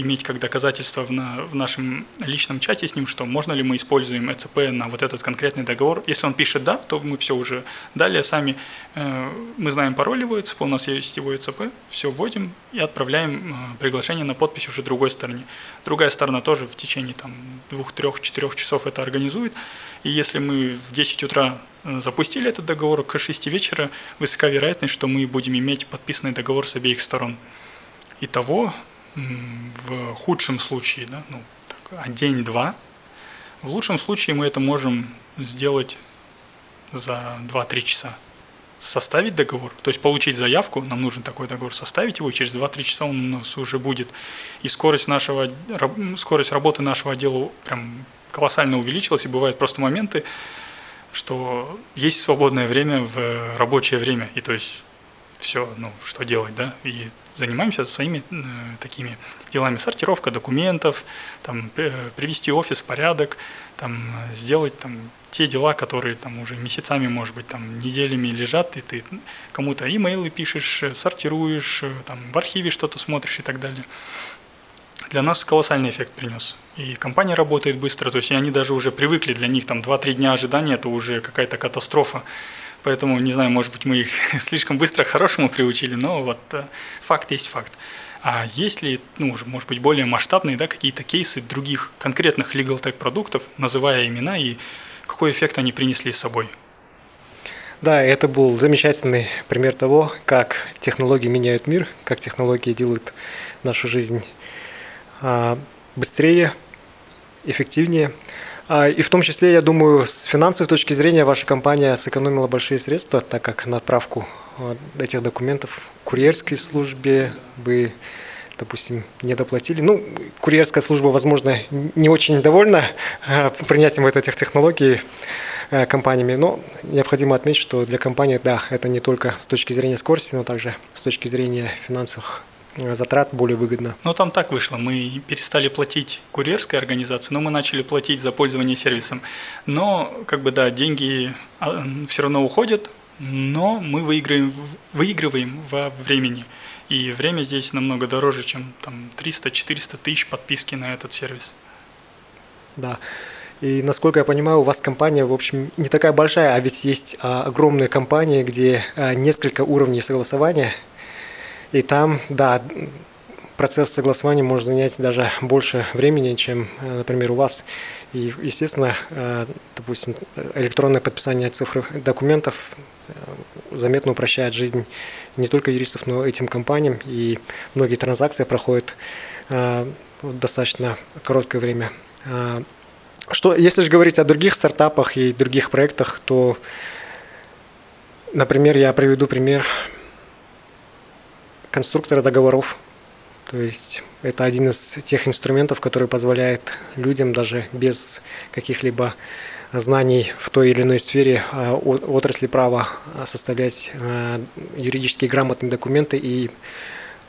S1: иметь как доказательство в, на, в нашем личном чате с ним, что можно ли мы используем ЭЦП на вот этот конкретный договор. Если он пишет «да», то мы все уже далее сами, э, мы знаем пароль его ЭЦП, у нас есть его ЭЦП, все вводим и отправляем э, приглашение на подпись уже другой стороне. Другая сторона тоже в течение там, двух, трех, четырех часов это организует. И если мы в 10 утра э, запустили этот договор, к 6 вечера высока вероятность, что мы будем иметь подписанный договор с обеих сторон. Итого в худшем случае, да, ну, так, день-два. В лучшем случае мы это можем сделать за 2-3 часа. Составить договор, то есть получить заявку, нам нужен такой договор, составить его, и через 2-3 часа он у нас уже будет. И скорость, нашего, скорость работы нашего отдела прям колоссально увеличилась, и бывают просто моменты, что есть свободное время в рабочее время, и то есть все, ну, что делать, да, и занимаемся своими э, такими делами. Сортировка документов, там, привести офис в порядок, там, сделать там, те дела, которые там уже месяцами, может быть, там, неделями лежат, и ты кому-то имейлы пишешь, сортируешь, там, в архиве что-то смотришь и так далее. Для нас колоссальный эффект принес. И компания работает быстро, то есть они даже уже привыкли, для них там 2-3 дня ожидания – это уже какая-то катастрофа. Поэтому, не знаю, может быть, мы их слишком быстро к хорошему приучили, но вот э, факт есть факт. А есть ли, ну, может быть, более масштабные, да, какие-то кейсы других конкретных legal tech продуктов, называя имена, и какой эффект они принесли с собой?
S2: Да, это был замечательный пример того, как технологии меняют мир, как технологии делают нашу жизнь а, быстрее, эффективнее. А, и в том числе, я думаю, с финансовой точки зрения ваша компания сэкономила большие средства, так как на отправку этих документов курьерской службе бы допустим, не доплатили. Ну, курьерская служба, возможно, не очень довольна а, принятием вот этих технологий а, компаниями, но необходимо отметить, что для компании, да, это не только с точки зрения скорости, но также с точки зрения финансовых затрат более выгодно.
S1: Ну, там так вышло. Мы перестали платить курьерской организации, но мы начали платить за пользование сервисом. Но, как бы, да, деньги а, все равно уходят, но мы выигрываем, выигрываем во времени. И время здесь намного дороже, чем там 300-400 тысяч подписки на этот сервис.
S2: Да. И насколько я понимаю, у вас компания, в общем, не такая большая, а ведь есть а, огромные компании, где а, несколько уровней согласования – и там, да, процесс согласования может занять даже больше времени, чем, э, например, у вас. И, естественно, э, допустим, электронное подписание цифр документов э, заметно упрощает жизнь не только юристов, но и этим компаниям. И многие транзакции проходят достаточно короткое время. Что, если же говорить о других стартапах и других проектах, то, например, я приведу пример конструктора договоров. То есть это один из тех инструментов, который позволяет людям даже без каких-либо знаний в той или иной сфере отрасли права составлять юридически грамотные документы и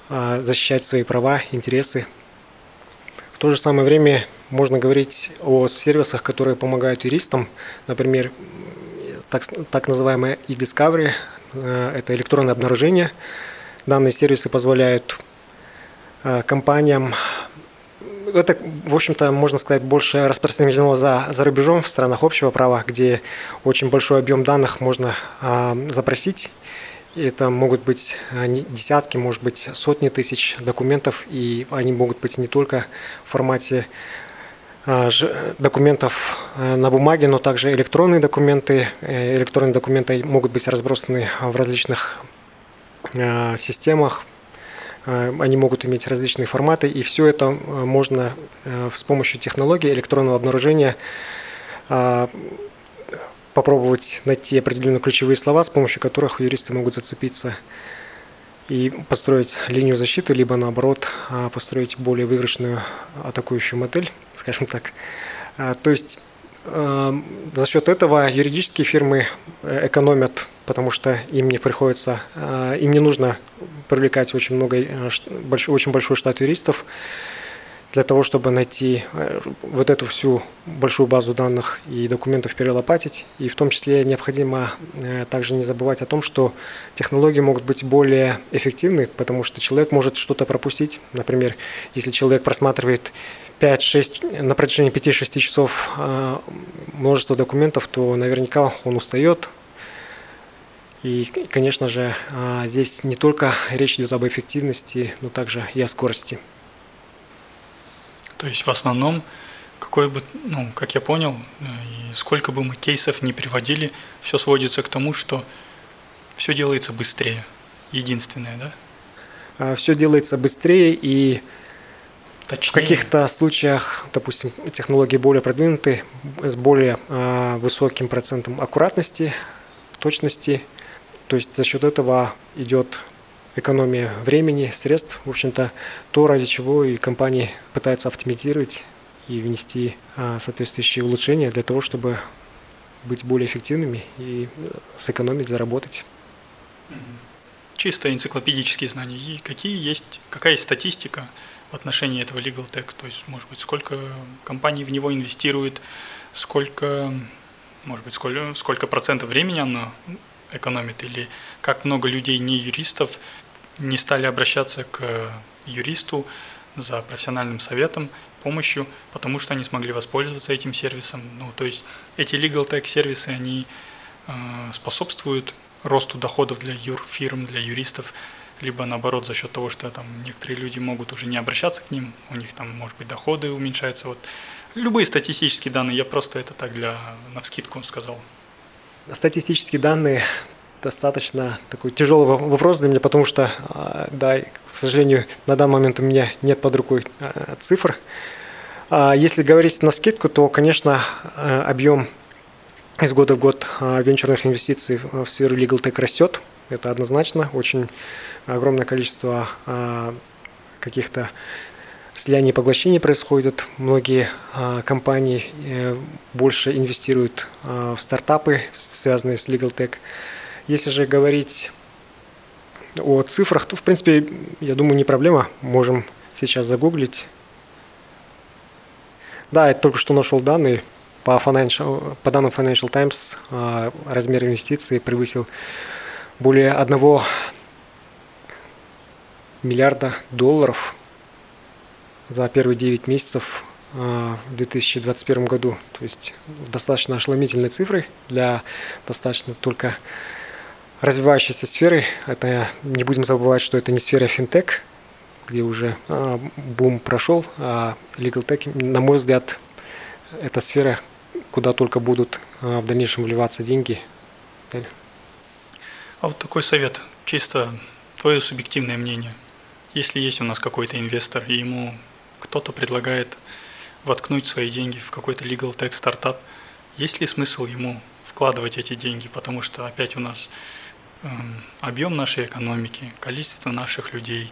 S2: защищать свои права, интересы. В то же самое время можно говорить о сервисах, которые помогают юристам, например, так, так называемое e-discovery, это электронное обнаружение. Данные сервисы позволяют компаниям это, в общем-то, можно сказать, больше распространено за, за рубежом в странах общего права, где очень большой объем данных можно а, запросить. И это могут быть а, десятки, может быть, сотни тысяч документов, и они могут быть не только в формате а, документов а, на бумаге, но также электронные документы. Э, электронные документы могут быть разбросаны в различных системах, Э, они могут иметь различные форматы, и все это э, можно э, с помощью технологии электронного обнаружения попробовать найти определенные ключевые слова, с помощью которых юристы могут зацепиться и построить линию защиты, либо наоборот построить более выигрышную атакующую модель, скажем так. То есть за счет этого юридические фирмы экономят потому что им не приходится, э, им не нужно привлекать очень много, э, очень большой штат юристов для того, чтобы найти э, вот эту всю большую базу данных и документов перелопатить. И в том числе необходимо также не забывать о том, что технологии могут быть более эффективны, потому что человек может что-то пропустить. Например, если человек просматривает 5-6, на протяжении 5-6 часов множество документов, то наверняка он устает, и, конечно же, а, здесь не только речь идет об эффективности, но также и о скорости.
S1: То есть в основном, какой бы, ну, как я понял, э, сколько бы мы кейсов не приводили, все сводится к тому, что все делается быстрее. Единственное, да?
S2: Все делается быстрее и Точнее. В каких-то случаях, допустим, технологии более продвинутые, с более э, высоким процентом аккуратности, точности то есть за счет этого идет экономия времени, средств, в общем-то, то, ради чего и компании пытаются оптимизировать и внести а, соответствующие улучшения для того, чтобы быть более эффективными и э, сэкономить, заработать.
S1: Чисто энциклопедические знания. И какие есть, какая есть статистика в отношении этого Legal Tech? То есть, может быть, сколько компаний в него инвестирует, сколько, может быть, сколько, сколько процентов времени оно экономит, или как много людей не юристов не стали обращаться к юристу за профессиональным советом, помощью, потому что они смогли воспользоваться этим сервисом. Ну, то есть эти legal tech сервисы, они э, способствуют росту доходов для юрфирм, для юристов, либо наоборот за счет того, что там некоторые люди могут уже не обращаться к ним, у них там, может быть, доходы уменьшаются. Вот любые статистические данные, я просто это так для навскидку сказал.
S2: Статистические данные достаточно такой тяжелый вопрос для меня, потому что, а, да, к сожалению, на данный момент у меня нет под рукой а, цифр. А если говорить на скидку, то, конечно, объем из года в год венчурных инвестиций в сферу Legal Tech растет. Это однозначно. Очень огромное количество каких-то слияние и поглощение происходит. Многие а, компании э, больше инвестируют а, в стартапы, связанные с Legal Tech. Если же говорить о цифрах, то, в принципе, я думаю, не проблема. Можем сейчас загуглить. Да, я только что нашел данные. По, financial, по данным Financial Times а, размер инвестиций превысил более 1 миллиарда долларов за первые 9 месяцев а, в 2021 году. То есть достаточно ошеломительные цифры для достаточно только развивающейся сферы. Это не будем забывать, что это не сфера финтех, где уже а, бум прошел, а legal tech, на мой взгляд, это сфера, куда только будут а, в дальнейшем вливаться деньги.
S1: А вот такой совет, чисто твое субъективное мнение. Если есть у нас какой-то инвестор, и ему кто-то предлагает воткнуть свои деньги в какой-то legal tech стартап, есть ли смысл ему вкладывать эти деньги, потому что опять у нас эм, объем нашей экономики, количество наших людей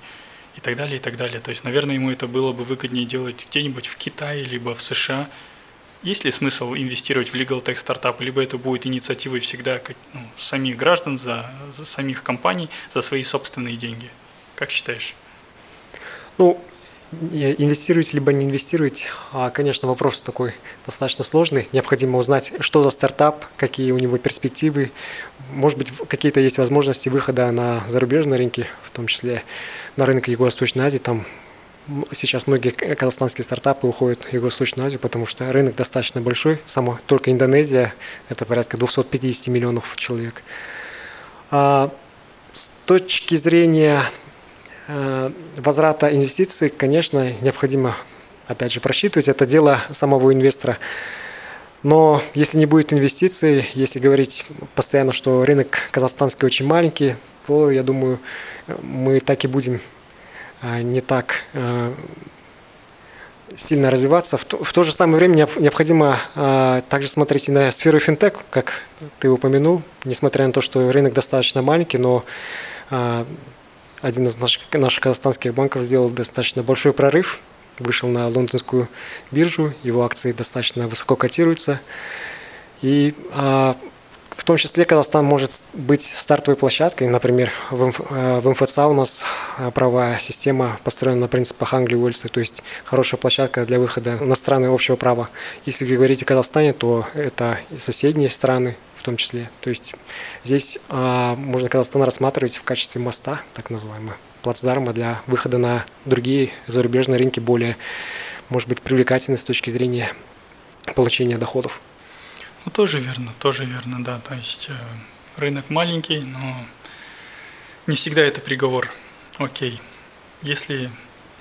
S1: и так далее, и так далее. То есть, наверное, ему это было бы выгоднее делать где-нибудь в Китае, либо в США, есть ли смысл инвестировать в legal tech стартапы, либо это будет инициативой всегда ну, самих граждан, за, за самих компаний, за свои собственные деньги? Как считаешь?
S2: Ну, инвестировать либо не инвестировать, а, конечно, вопрос такой достаточно сложный. Необходимо узнать, что за стартап, какие у него перспективы. Может быть, какие-то есть возможности выхода на зарубежные рынки, в том числе на рынок Юго-Восточной Азии. Там сейчас многие казахстанские стартапы уходят в Юго-Восточную Азию, потому что рынок достаточно большой. Сама только Индонезия – это порядка 250 миллионов человек. А с точки зрения Э, возврата инвестиций, конечно, необходимо, опять же, просчитывать. Это дело самого инвестора. Но если не будет инвестиций, если говорить постоянно, что рынок казахстанский очень маленький, то, я думаю, мы так и будем не так э, сильно развиваться. В то, в то же самое время необходимо также смотреть и на сферу финтех, как ты упомянул, несмотря на то, что рынок достаточно маленький, но один из наших, наших казахстанских банков сделал достаточно большой прорыв, вышел на лондонскую биржу, его акции достаточно высоко котируются. И а, в том числе Казахстан может быть стартовой площадкой. Например, в, МФ, э, МФЦ у нас э, правовая система построена на принципах Англии и Уэльса, то есть хорошая площадка для выхода на страны общего права. Если вы говорите о Казахстане, то это и соседние страны в том числе. То есть здесь а, можно Казахстан рассматривать в качестве моста, так называемого, плацдарма для выхода на другие зарубежные рынки более, может быть, привлекательны с точки зрения получения доходов.
S1: Ну, тоже верно, тоже верно, да. То есть э, рынок маленький, но не всегда это приговор. Окей. Если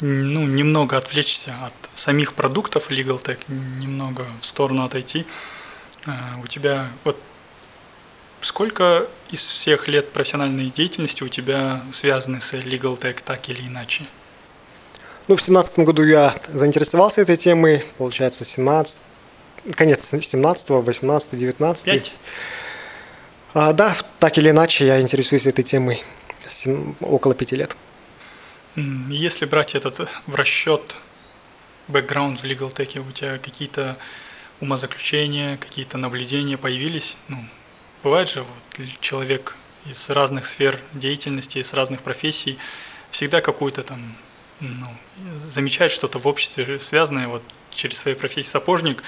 S1: ну, немного отвлечься от самих продуктов Legal Tech, немного в сторону отойти, э, у тебя вот сколько из всех лет профессиональной деятельности у тебя связаны с Legal Tech так или иначе?
S2: Ну, в семнадцатом году я заинтересовался этой темой, получается, 17, конец 17 18 19
S1: 5?
S2: А, да, так или иначе я интересуюсь этой темой около пяти лет.
S1: Если брать этот в расчет бэкграунд в Legal Tech, у тебя какие-то умозаключения, какие-то наблюдения появились? Ну, бывает же, вот, человек из разных сфер деятельности, из разных профессий, всегда какую-то там, ну, замечает что-то в обществе связанное вот через свои профессии. Сапожник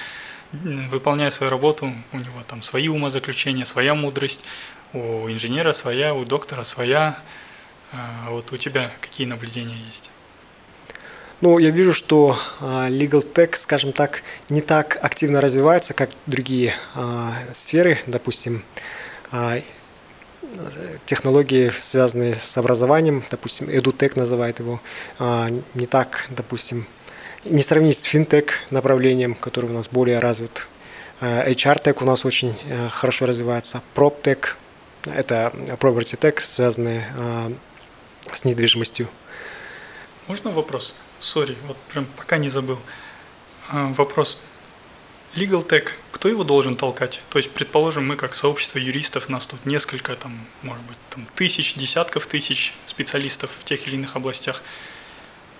S1: выполняя свою работу, у него там свои умозаключения, своя мудрость, у инженера своя, у доктора своя. А вот у тебя какие наблюдения есть?
S2: Ну, я вижу, что а, legal tech, скажем так, не так активно развивается, как другие а, сферы, допустим, технологии, связанные с образованием, допустим, edutech называют его, не так, допустим, не сравнить с финтех направлением, который у нас более развит. Э, HR-тек у нас очень э, хорошо развивается. PropTech – это Property Tech, связанные э, с недвижимостью.
S1: Можно вопрос? Sorry, вот прям пока не забыл. Вопрос. Legal Tech, кто его должен толкать? То есть, предположим, мы как сообщество юристов, нас тут несколько, там, может быть, там, тысяч, десятков тысяч специалистов в тех или иных областях.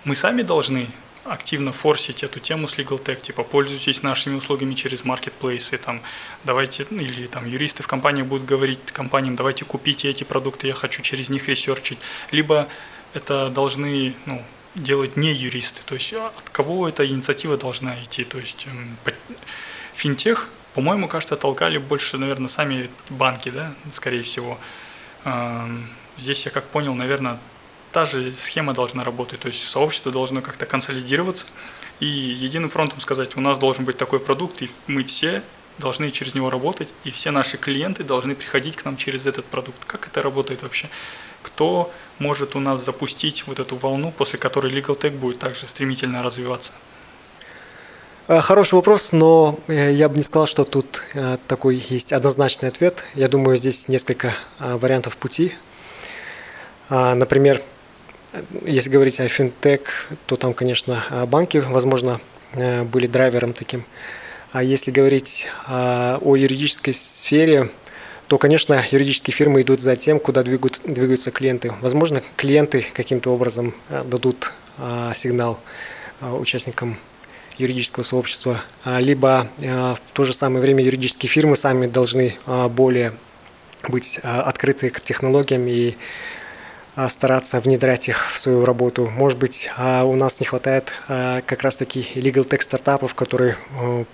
S1: Мы сами должны активно форсить эту тему с Legal Tech, типа пользуйтесь нашими услугами через маркетплейсы, там, давайте, или там юристы в компаниях будут говорить компаниям, давайте купите эти продукты, я хочу через них ресерчить, либо это должны, ну, делать не юристы, то есть от кого эта инициатива должна идти, то есть эм, финтех, по-моему, кажется, толкали больше, наверное, сами банки, да, скорее всего. Эм, здесь я как понял, наверное, та же схема должна работать, то есть сообщество должно как-то консолидироваться и единым фронтом сказать, у нас должен быть такой продукт, и мы все должны через него работать, и все наши клиенты должны приходить к нам через этот продукт. Как это работает вообще? Кто может у нас запустить вот эту волну, после которой Legal Tech будет также стремительно развиваться?
S2: Э, хороший вопрос, но э, я бы не сказал, что тут э, такой есть однозначный ответ. Я думаю, здесь несколько вариантов пути. Например, если говорить о финтех, то там, конечно, банки, возможно, э, были драйвером таким. А если говорить а, о юридической сфере, то, конечно, юридические фирмы идут за тем, куда двигают, двигаются клиенты. Возможно, клиенты каким-то образом э, дадут а, сигнал участникам юридического сообщества, либо в то же самое время юридические фирмы сами должны более быть открыты к технологиям и а, стараться внедрять их в свою работу. Может быть, а, у нас не хватает а, как раз-таки legal tech стартапов, которые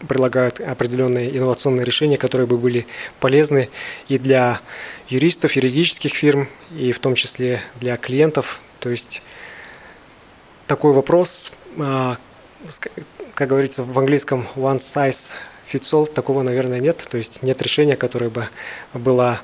S2: предлагают определенные инновационные решения, которые бы были полезны и для юристов, юридических фирм, и в том числе для клиентов. То есть такой вопрос, как говорится в английском, one size fits all, такого, наверное, нет. То есть нет решения, которое бы было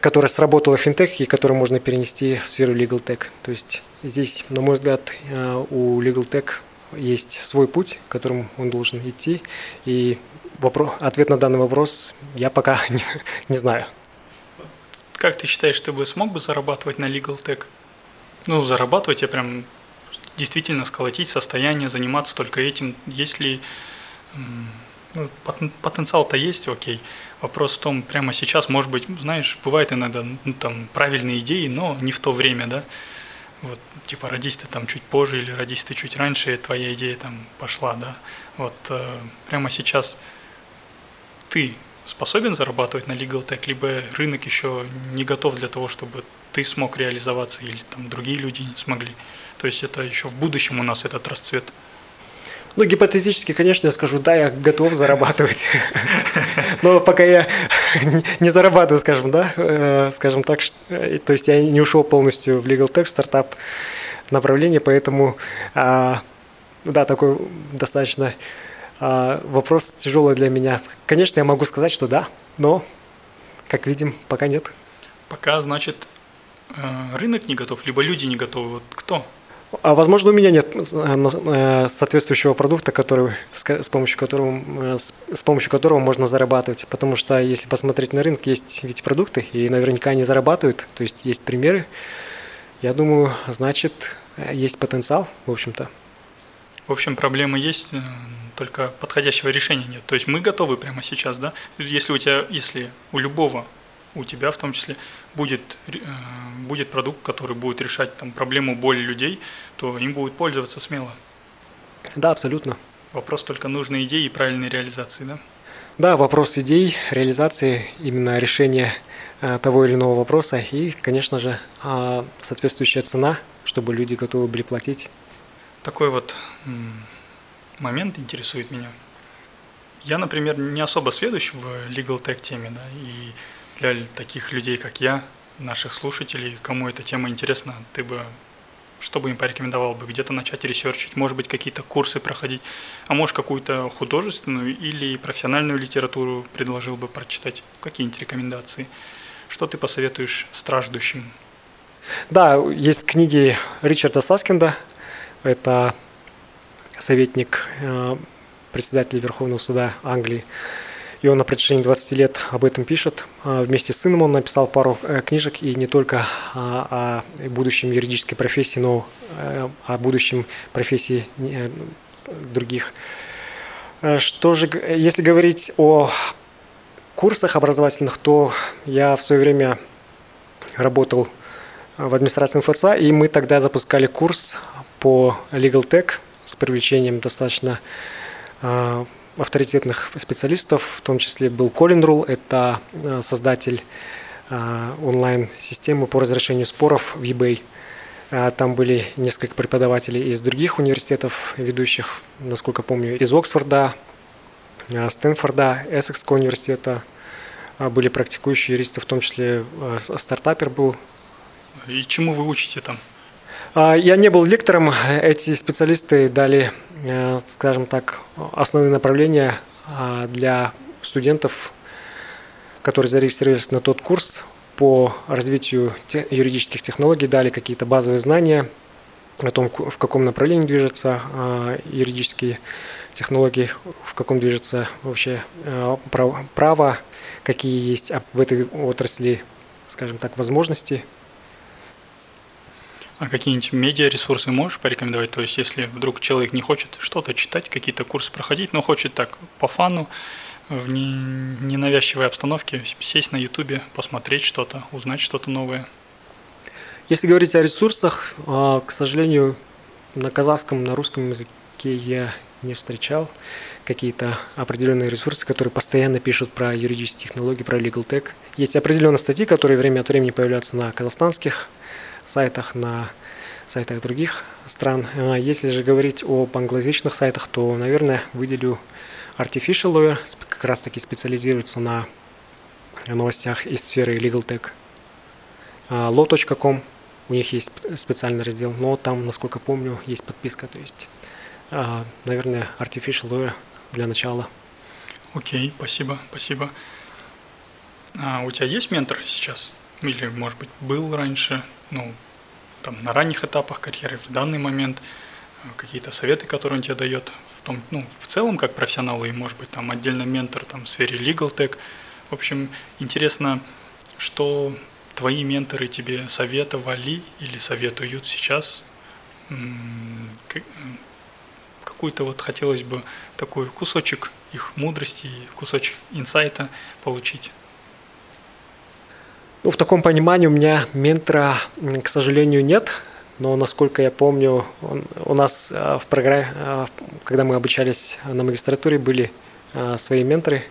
S2: которая сработала в финтехе и которую можно перенести в сферу legal tech. То есть здесь, на мой взгляд, э, у legal tech есть свой путь, которым он должен идти. И вопрос, ответ на данный вопрос я пока не, не знаю.
S1: Как ты считаешь, ты бы смог бы зарабатывать на legal tech? Ну, зарабатывать, я прям действительно сколотить состояние, заниматься только этим, если ну, потенциал-то есть, окей. Вопрос в том, прямо сейчас, может быть, знаешь, бывает иногда ну, там правильные идеи, но не в то время, да. Вот, типа, родись ты там чуть позже или родись ты чуть раньше, и твоя идея там пошла, да. Вот э, прямо сейчас ты способен зарабатывать на Legal Tech, либо рынок еще не готов для того, чтобы ты смог реализоваться или там другие люди не смогли. То есть это еще в будущем у нас этот расцвет.
S2: Ну, гипотетически, конечно, я скажу, да, я готов зарабатывать. Но пока я не зарабатываю, скажем, да, э, скажем так, э, то есть я не ушел полностью в Legal Tech, стартап направление, поэтому, а, да, такой достаточно а, вопрос тяжелый для меня. Конечно, я могу сказать, что да, но, как видим, пока нет.
S1: Пока, значит, э, рынок не готов, либо люди не готовы. Вот кто
S2: а возможно, у меня нет э, э, соответствующего продукта, который, с помощью которого, э, с помощью которого можно зарабатывать. Потому что если посмотреть на рынок, есть ведь продукты, и наверняка они зарабатывают, то есть есть примеры. Я думаю, значит, есть потенциал, в общем-то.
S1: В общем, проблемы есть, только подходящего решения нет. То есть мы готовы прямо сейчас, да? Если у тебя, если у любого у тебя в том числе будет, э, будет продукт, который будет решать там, проблему боли людей, то им будет пользоваться смело.
S2: Да, абсолютно.
S1: Вопрос только нужной идеи и правильной реализации, да?
S2: Да, вопрос идей, реализации, именно решения э, того или иного вопроса и, конечно же, э, соответствующая цена, чтобы люди готовы были платить.
S1: Такой вот момент интересует меня. Я, например, не особо сведущ в legal tech теме, да, и для таких людей, как я, наших слушателей, кому эта тема интересна, ты бы что бы им порекомендовал бы? Где-то начать ресерчить, может быть, какие-то курсы проходить, а может, какую-то художественную или профессиональную литературу предложил бы прочитать? Какие-нибудь рекомендации? Что ты посоветуешь страждущим?
S2: Да, есть книги Ричарда Саскинда. Это советник э, председателя Верховного суда Англии. И он на протяжении 20 лет об этом пишет. А, вместе с сыном он написал пару э, книжек, и не только о будущем юридической профессии, но э, о будущем профессии э, других. Что же, если говорить о курсах образовательных, то я в свое время работал в администрации МФЦ, и мы тогда запускали курс по Legal Tech с привлечением достаточно авторитетных специалистов, в том числе был Колин Рул, это э, создатель э, онлайн-системы по разрешению споров в eBay. Э, там были несколько преподавателей из других университетов ведущих, насколько помню, из Оксфорда, Стэнфорда, Эссекского университета. Были практикующие юристы, в том числе стартапер был.
S1: И чему вы учите там?
S2: Я не был лектором. Эти специалисты дали Э, скажем так, основные направления а, для студентов, которые зарегистрировались на тот курс по развитию юридических технологий, дали какие-то базовые знания о том, в каком направлении движутся а, юридические технологии, в каком движется вообще э, право, какие есть в этой отрасли, скажем так, возможности –
S1: а какие-нибудь медиаресурсы можешь порекомендовать? То есть, если вдруг человек не хочет что-то читать, какие-то курсы проходить, но хочет так по фану, в ненавязчивой обстановке сесть на ютубе, посмотреть что-то, узнать что-то новое.
S2: Если говорить о ресурсах, а, к сожалению, на казахском, на русском языке я не встречал какие-то определенные ресурсы, которые постоянно пишут про юридические технологии, про legal tech. Есть определенные статьи, которые время от времени появляются на казахстанских сайтах, на сайтах других стран. А если же говорить о англоязычных сайтах, то, наверное, выделю Artificial Lawyer, как раз таки специализируется на новостях из сферы legal tech. А, law.com, у них есть специальный раздел, но там, насколько помню, есть подписка, то есть, а, наверное, Artificial Lawyer для начала.
S1: Окей, okay, спасибо, спасибо. А у тебя есть ментор сейчас? Или, может быть, был раньше, ну, там, на ранних этапах карьеры, в данный момент, э, какие-то советы, которые он тебе дает, в том, ну, в целом, как профессионал, и, может быть, там, отдельно ментор там, в сфере legal tech. В общем, интересно, что твои менторы тебе советовали или советуют сейчас? Какую-то вот хотелось бы такой кусочек их мудрости, кусочек инсайта получить.
S2: Ну, в таком понимании у меня ментора, к сожалению, нет. Но, насколько я помню, он, у нас э, в программе, э, когда мы обучались на магистратуре, были э, свои менторы.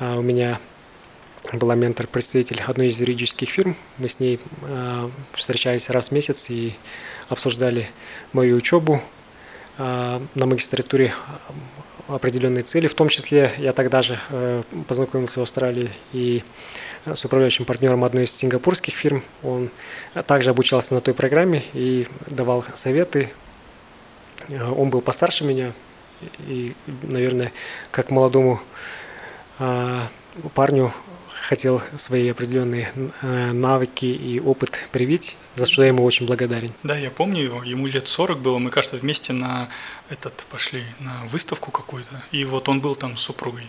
S2: У меня была ментор-представитель одной из юридических фирм. Мы с ней встречались раз в месяц и обсуждали мою учебу на магистратуре определенные цели. В том числе я тогда же познакомился в Австралии и с управляющим партнером одной из сингапурских фирм. Он также обучался на той программе и давал советы. Он был постарше меня и, наверное, как молодому а, парню хотел свои определенные а, навыки и опыт привить, за что я ему очень благодарен.
S1: Да, я помню его, ему лет 40 было, мы, кажется, вместе на этот пошли на выставку какую-то, и вот он был там с супругой.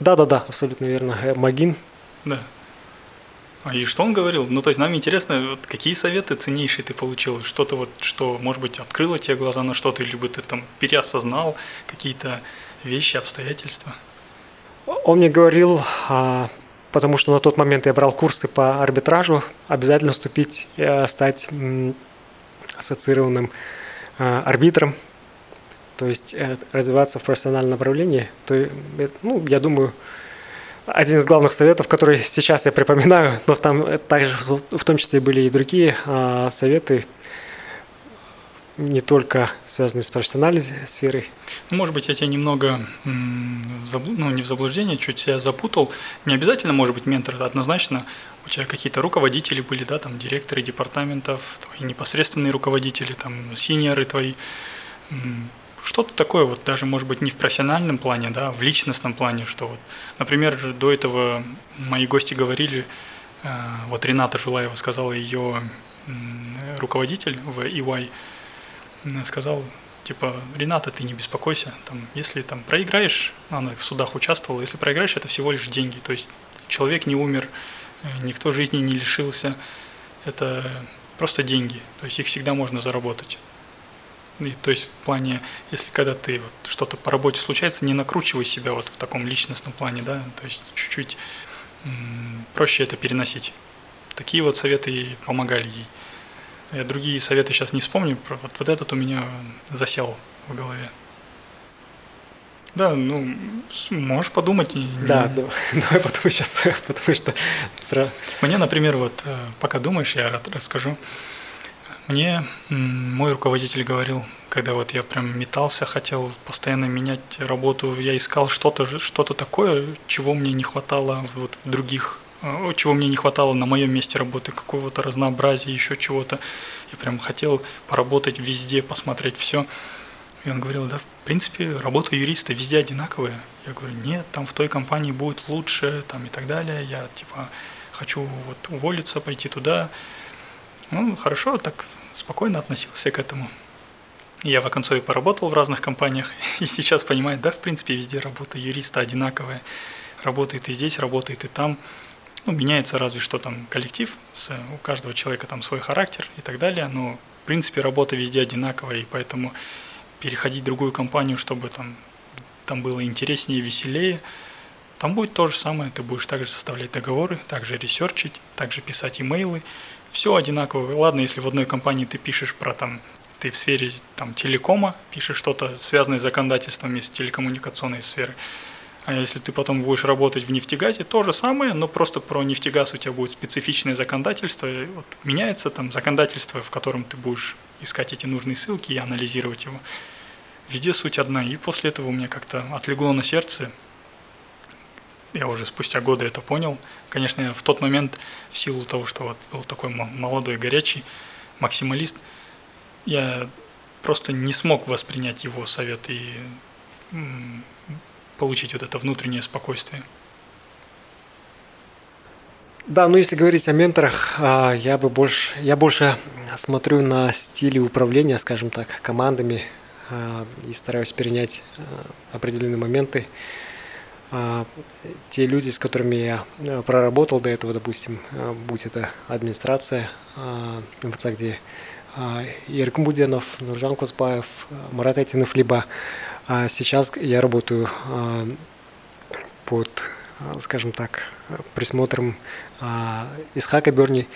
S2: Да-да-да, абсолютно верно. Э, Магин.
S1: Да. А и что он говорил? Ну, то есть нам интересно, вот какие советы ценнейшие ты получил? Что-то вот, что, может быть, открыло тебе глаза на что-то, или бы ты там переосознал какие-то вещи, обстоятельства?
S2: Он мне говорил, а, потому что на тот момент я брал курсы по арбитражу, обязательно вступить, э, стать ассоциированным а, арбитром, то есть э, развиваться в профессиональном направлении. То, ну, я думаю, один из главных советов, который сейчас я припоминаю, но там также в том числе были и другие а, советы, не только связанные с профессиональной сферой.
S1: Ну, может быть, я тебя немного, ну, не в заблуждение, чуть себя запутал. Не обязательно, может быть, ментор, однозначно у тебя какие-то руководители были, да, там, директоры департаментов, твои непосредственные руководители, там, синьоры твои что-то такое, вот даже, может быть, не в профессиональном плане, да, а в личностном плане, что вот, например, до этого мои гости говорили, э, вот Рената Жулаева сказала, ее руководитель в EY, сказал, типа, Рената, ты не беспокойся, там, если там проиграешь, она в судах участвовала, если проиграешь, это всего лишь деньги, то есть человек не умер, э, никто жизни не лишился, это просто деньги, то есть их всегда можно заработать. И, то есть в плане, если когда ты вот что-то по работе случается, не накручивай себя вот в таком личностном плане, да, то есть чуть-чуть проще это переносить. Такие вот советы и помогали ей. Я другие советы сейчас не вспомню, вот, вот этот у меня засел в голове. Да, ну, можешь подумать.
S2: Да, не... давай, давай подумай сейчас, потому что...
S1: Мне, например, вот, э, пока думаешь, я расскажу. Мне мой руководитель говорил, когда вот я прям метался, хотел постоянно менять работу, я искал что-то что такое, чего мне не хватало вот в других, э, чего мне не хватало на моем месте работы, какого-то разнообразия, еще чего-то. Я прям хотел поработать везде, посмотреть все. И он говорил, да, в принципе, работа юриста везде одинаковая. Я говорю, нет, там в той компании будет лучше, там и так далее. Я типа хочу вот уволиться, пойти туда. Ну, хорошо, так спокойно относился к этому. Я в Оконцове поработал в разных компаниях, и сейчас понимаю, да, в принципе, везде работа юриста одинаковая. Работает и здесь, работает и там. Ну, меняется разве что там коллектив, у каждого человека там свой характер и так далее, но, в принципе, работа везде одинаковая, и поэтому переходить в другую компанию, чтобы там, там было интереснее, веселее, там будет то же самое, ты будешь также составлять договоры, также ресерчить, также писать имейлы, все одинаково. Ладно, если в одной компании ты пишешь про там ты в сфере там, телекома пишешь что-то, связанное с законодательством из телекоммуникационной сферы. А если ты потом будешь работать в нефтегазе, то же самое, но просто про нефтегаз у тебя будет специфичное законодательство. Вот меняется там законодательство, в котором ты будешь искать эти нужные ссылки и анализировать его. Везде суть одна. И после этого у меня как-то отлегло на сердце. Я уже спустя годы это понял. Конечно, в тот момент, в силу того, что вот был такой молодой, горячий максималист, я просто не смог воспринять его совет и получить вот это внутреннее спокойствие.
S2: Да, ну если говорить о менторах, а, я бы больше, я больше смотрю на стили управления, скажем так, командами а, и стараюсь перенять а, определенные моменты. Те люди, с которыми я проработал до этого, допустим, будь это администрация МФЦ, где Ирк Буденов, Нуржан Кузбаев, Марат Айтинов, либо сейчас я работаю под, скажем так, присмотром Исхака Берни.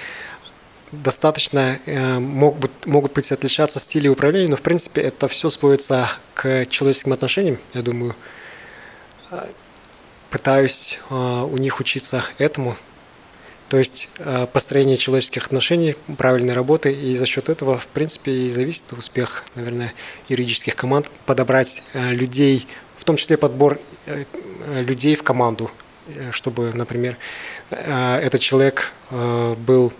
S2: Достаточно э, могут быть отличаться стили управления, но в принципе это все сводится к человеческим отношениям, я думаю. Пытаюсь у них учиться этому, то есть э, построение человеческих отношений, правильной работы, и за счет этого, в принципе, и зависит успех, наверное, юридических команд, подобрать э, людей, в том числе подбор э, людей в команду, чтобы, например, этот человек был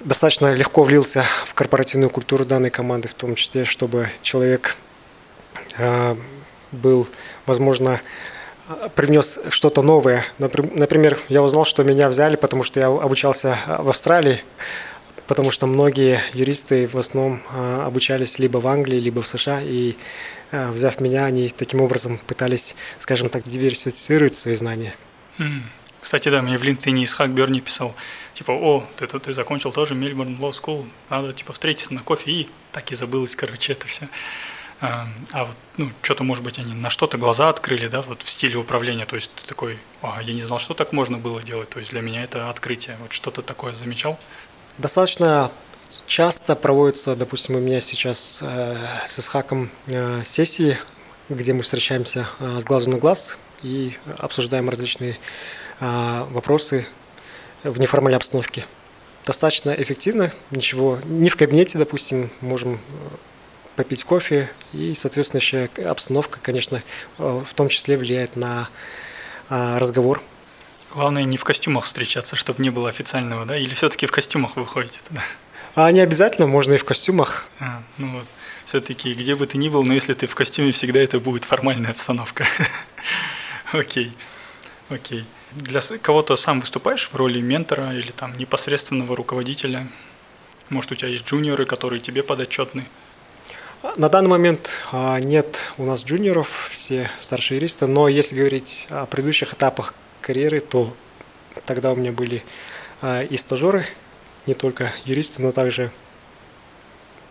S2: достаточно легко влился в корпоративную культуру данной команды, в том числе, чтобы человек был, возможно, привнес что-то новое. Например, я узнал, что меня взяли, потому что я обучался в Австралии, потому что многие юристы в основном а, обучались либо в Англии, либо в США, и а, взяв меня, они таким образом пытались, скажем так, диверсифицировать свои знания.
S1: Кстати, да, мне в LinkedIn Исхак Берни писал, типа, о, ты, ты, ты закончил тоже Мельбурн Law School, надо, типа, встретиться на кофе, и так и забылось, короче, это все. А, а вот, ну, что-то, может быть, они на что-то глаза открыли, да, вот в стиле управления, то есть ты такой, а, я не знал, что так можно было делать, то есть для меня это открытие, вот что-то такое замечал?
S2: Достаточно часто проводятся, допустим, у меня сейчас э, с Исхаком э, сессии, где мы встречаемся э, с глазу на глаз и обсуждаем различные э, вопросы в неформальной обстановке. Достаточно эффективно, ничего, не в кабинете, допустим, можем попить кофе, и соответствующая обстановка, конечно, э, в том числе влияет на а, разговор.
S1: Главное не в костюмах встречаться, чтобы не было официального, да? Или все-таки в костюмах вы ходите тогда?
S2: А не обязательно, можно и в костюмах.
S1: А, ну вот. Все-таки где бы ты ни был, но если ты в костюме, всегда это будет формальная обстановка. Окей. Окей. Для кого-то сам выступаешь в роли ментора или там непосредственного руководителя? Может, у тебя есть джуниоры, которые тебе подотчетны?
S2: На данный момент а, нет у нас джуниоров, все старшие юристы, но если говорить о предыдущих этапах карьеры, то тогда у меня были а, и стажеры, не только юристы, но также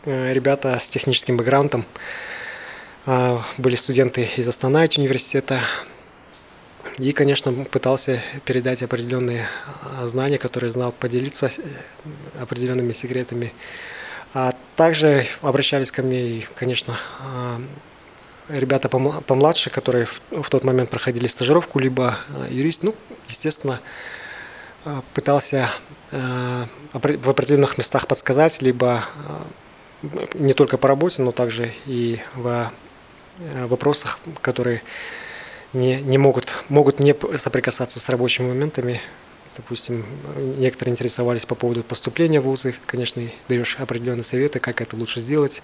S2: э, ребята с техническим бэкграундом. А, были студенты из Астана университета. И, конечно, пытался передать определенные знания, которые знал, поделиться э, определенными секретами а также обращались ко мне и, конечно, а, ребята помладше, которые в тот момент проходили стажировку, либо а, юрист, ну, естественно, а, пытался в определенных местах подсказать, либо не только по работе, но также и в вопросах, которые не, не могут, могут не соприкасаться с рабочими моментами Допустим, некоторые интересовались по поводу поступления в вузы, конечно, даешь определенные советы, как это лучше сделать,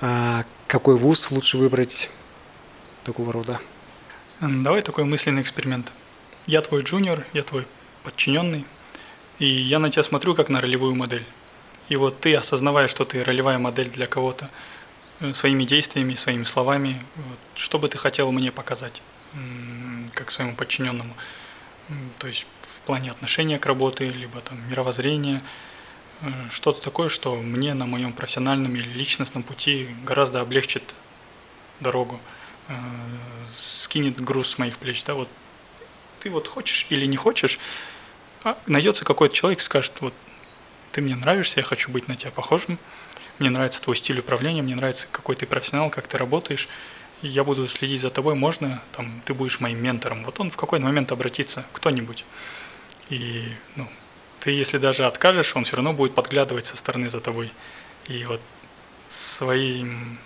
S2: а какой вуз лучше выбрать, такого рода.
S1: Давай такой мысленный эксперимент. Я твой джуниор, я твой подчиненный, и я на тебя смотрю как на ролевую модель. И вот ты, осознавая, что ты ролевая модель для кого-то, э, своими действиями, своими словами, вот, что бы ты хотел мне показать, как своему подчиненному? То есть плане отношения к работе, либо там мировоззрения, э, что-то такое, что мне на моем профессиональном или личностном пути гораздо облегчит дорогу, э, скинет груз с моих плеч, да, вот ты вот хочешь или не хочешь, а найдется какой-то человек, скажет, вот ты мне нравишься, я хочу быть на тебя похожим, мне нравится твой стиль управления, мне нравится, какой ты профессионал, как ты работаешь, и я буду следить за тобой, можно, там, ты будешь моим ментором. Вот он в какой-то момент обратится, кто-нибудь. И, ну, ты, если даже откажешь, он все равно будет подглядывать со стороны за тобой. И вот своим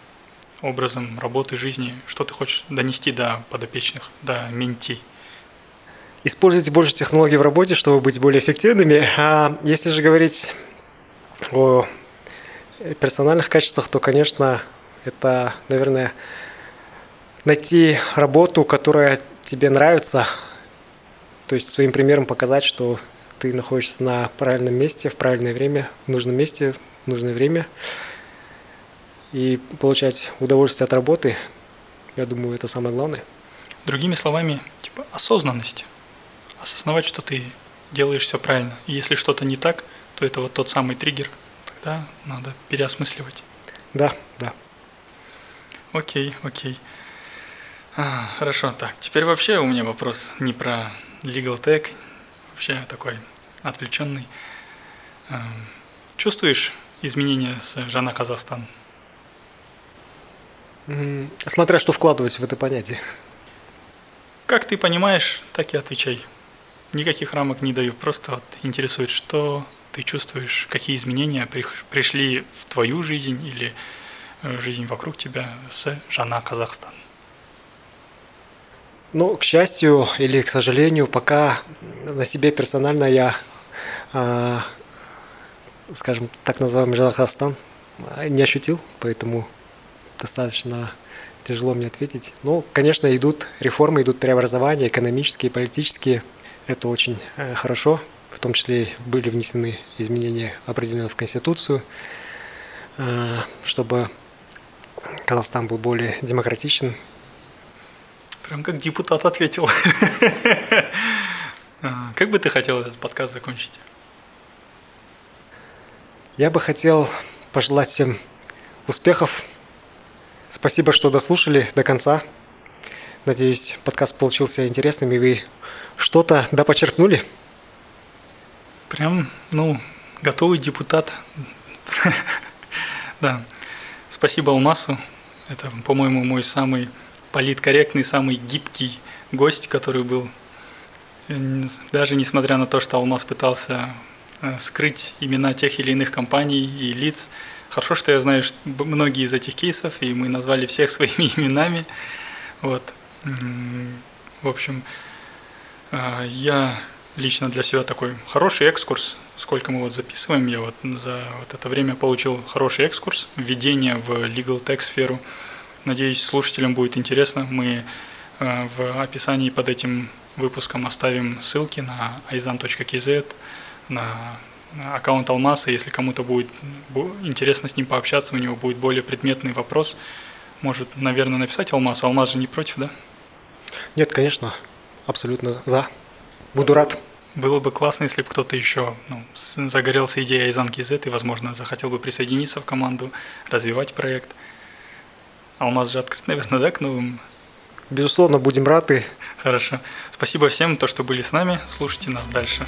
S1: образом работы, жизни, что ты хочешь донести до подопечных, до менти.
S2: Используйте больше технологий в работе, чтобы быть более эффективными. А если же говорить о персональных качествах, то, конечно, это, наверное, найти работу, которая тебе нравится, то есть своим примером показать, что ты находишься на правильном месте, в правильное время, в нужном месте, в нужное время, и получать удовольствие от работы, я думаю, это самое главное.
S1: Другими словами, типа осознанность. Осознавать, что ты делаешь все правильно. И если что-то не так, то это вот тот самый триггер. Тогда надо переосмысливать.
S2: Да, да.
S1: Окей, окей. А, хорошо, так. Теперь вообще у меня вопрос не про legal tech, вообще такой отвлеченный. Эм, чувствуешь изменения с Жана Казахстан?
S2: Смотря что вкладывать в это понятие.
S1: Как ты понимаешь, так и отвечай. Никаких рамок не даю, просто вот интересует, что ты чувствуешь, какие изменения пришли в твою жизнь или э, жизнь вокруг тебя с Жана Казахстан.
S2: Ну, к счастью или к сожалению, пока на себе персонально я, э, скажем, так называемый Казахстан не ощутил, поэтому достаточно тяжело мне ответить. Ну, конечно, идут реформы, идут преобразования экономические, политические. Это очень э, хорошо. В том числе были внесены изменения определенно в Конституцию, э, чтобы Казахстан был более демократичен
S1: Прям как депутат ответил. А, как бы ты хотел этот подкаст закончить?
S2: Я бы хотел пожелать всем успехов. Спасибо, что дослушали до конца. Надеюсь, подкаст получился интересным, и вы что-то да почерпнули.
S1: Прям, ну, готовый депутат. Да. Спасибо Алмасу. Это, по-моему, мой самый политкорректный, самый гибкий гость, который был. Даже несмотря на то, что Алмаз пытался э, скрыть имена тех или иных компаний и лиц. Хорошо, что я знаю что многие из этих кейсов, и мы назвали всех своими именами. Вот. В общем, э, я лично для себя такой хороший экскурс. Сколько мы вот записываем, я вот за вот это время получил хороший экскурс, введение в legal tech сферу. Надеюсь, слушателям будет интересно. Мы э, в описании под этим выпуском оставим ссылки на aizan.kz, на аккаунт Алмаса. Если кому-то будет интересно с ним пообщаться, у него будет более предметный вопрос, может, наверное, написать Алмазу. Алмаз же не против, да?
S2: Нет, конечно, абсолютно за. Буду рад.
S1: Было бы классно, если бы кто-то еще ну, загорелся идеей Айзан KZ и, возможно, захотел бы присоединиться в команду, развивать проект. Алмаз же открыт, наверное, да, к новым?
S2: Безусловно, будем рады.
S1: Хорошо. Спасибо всем, то, что были с нами. Слушайте нас дальше.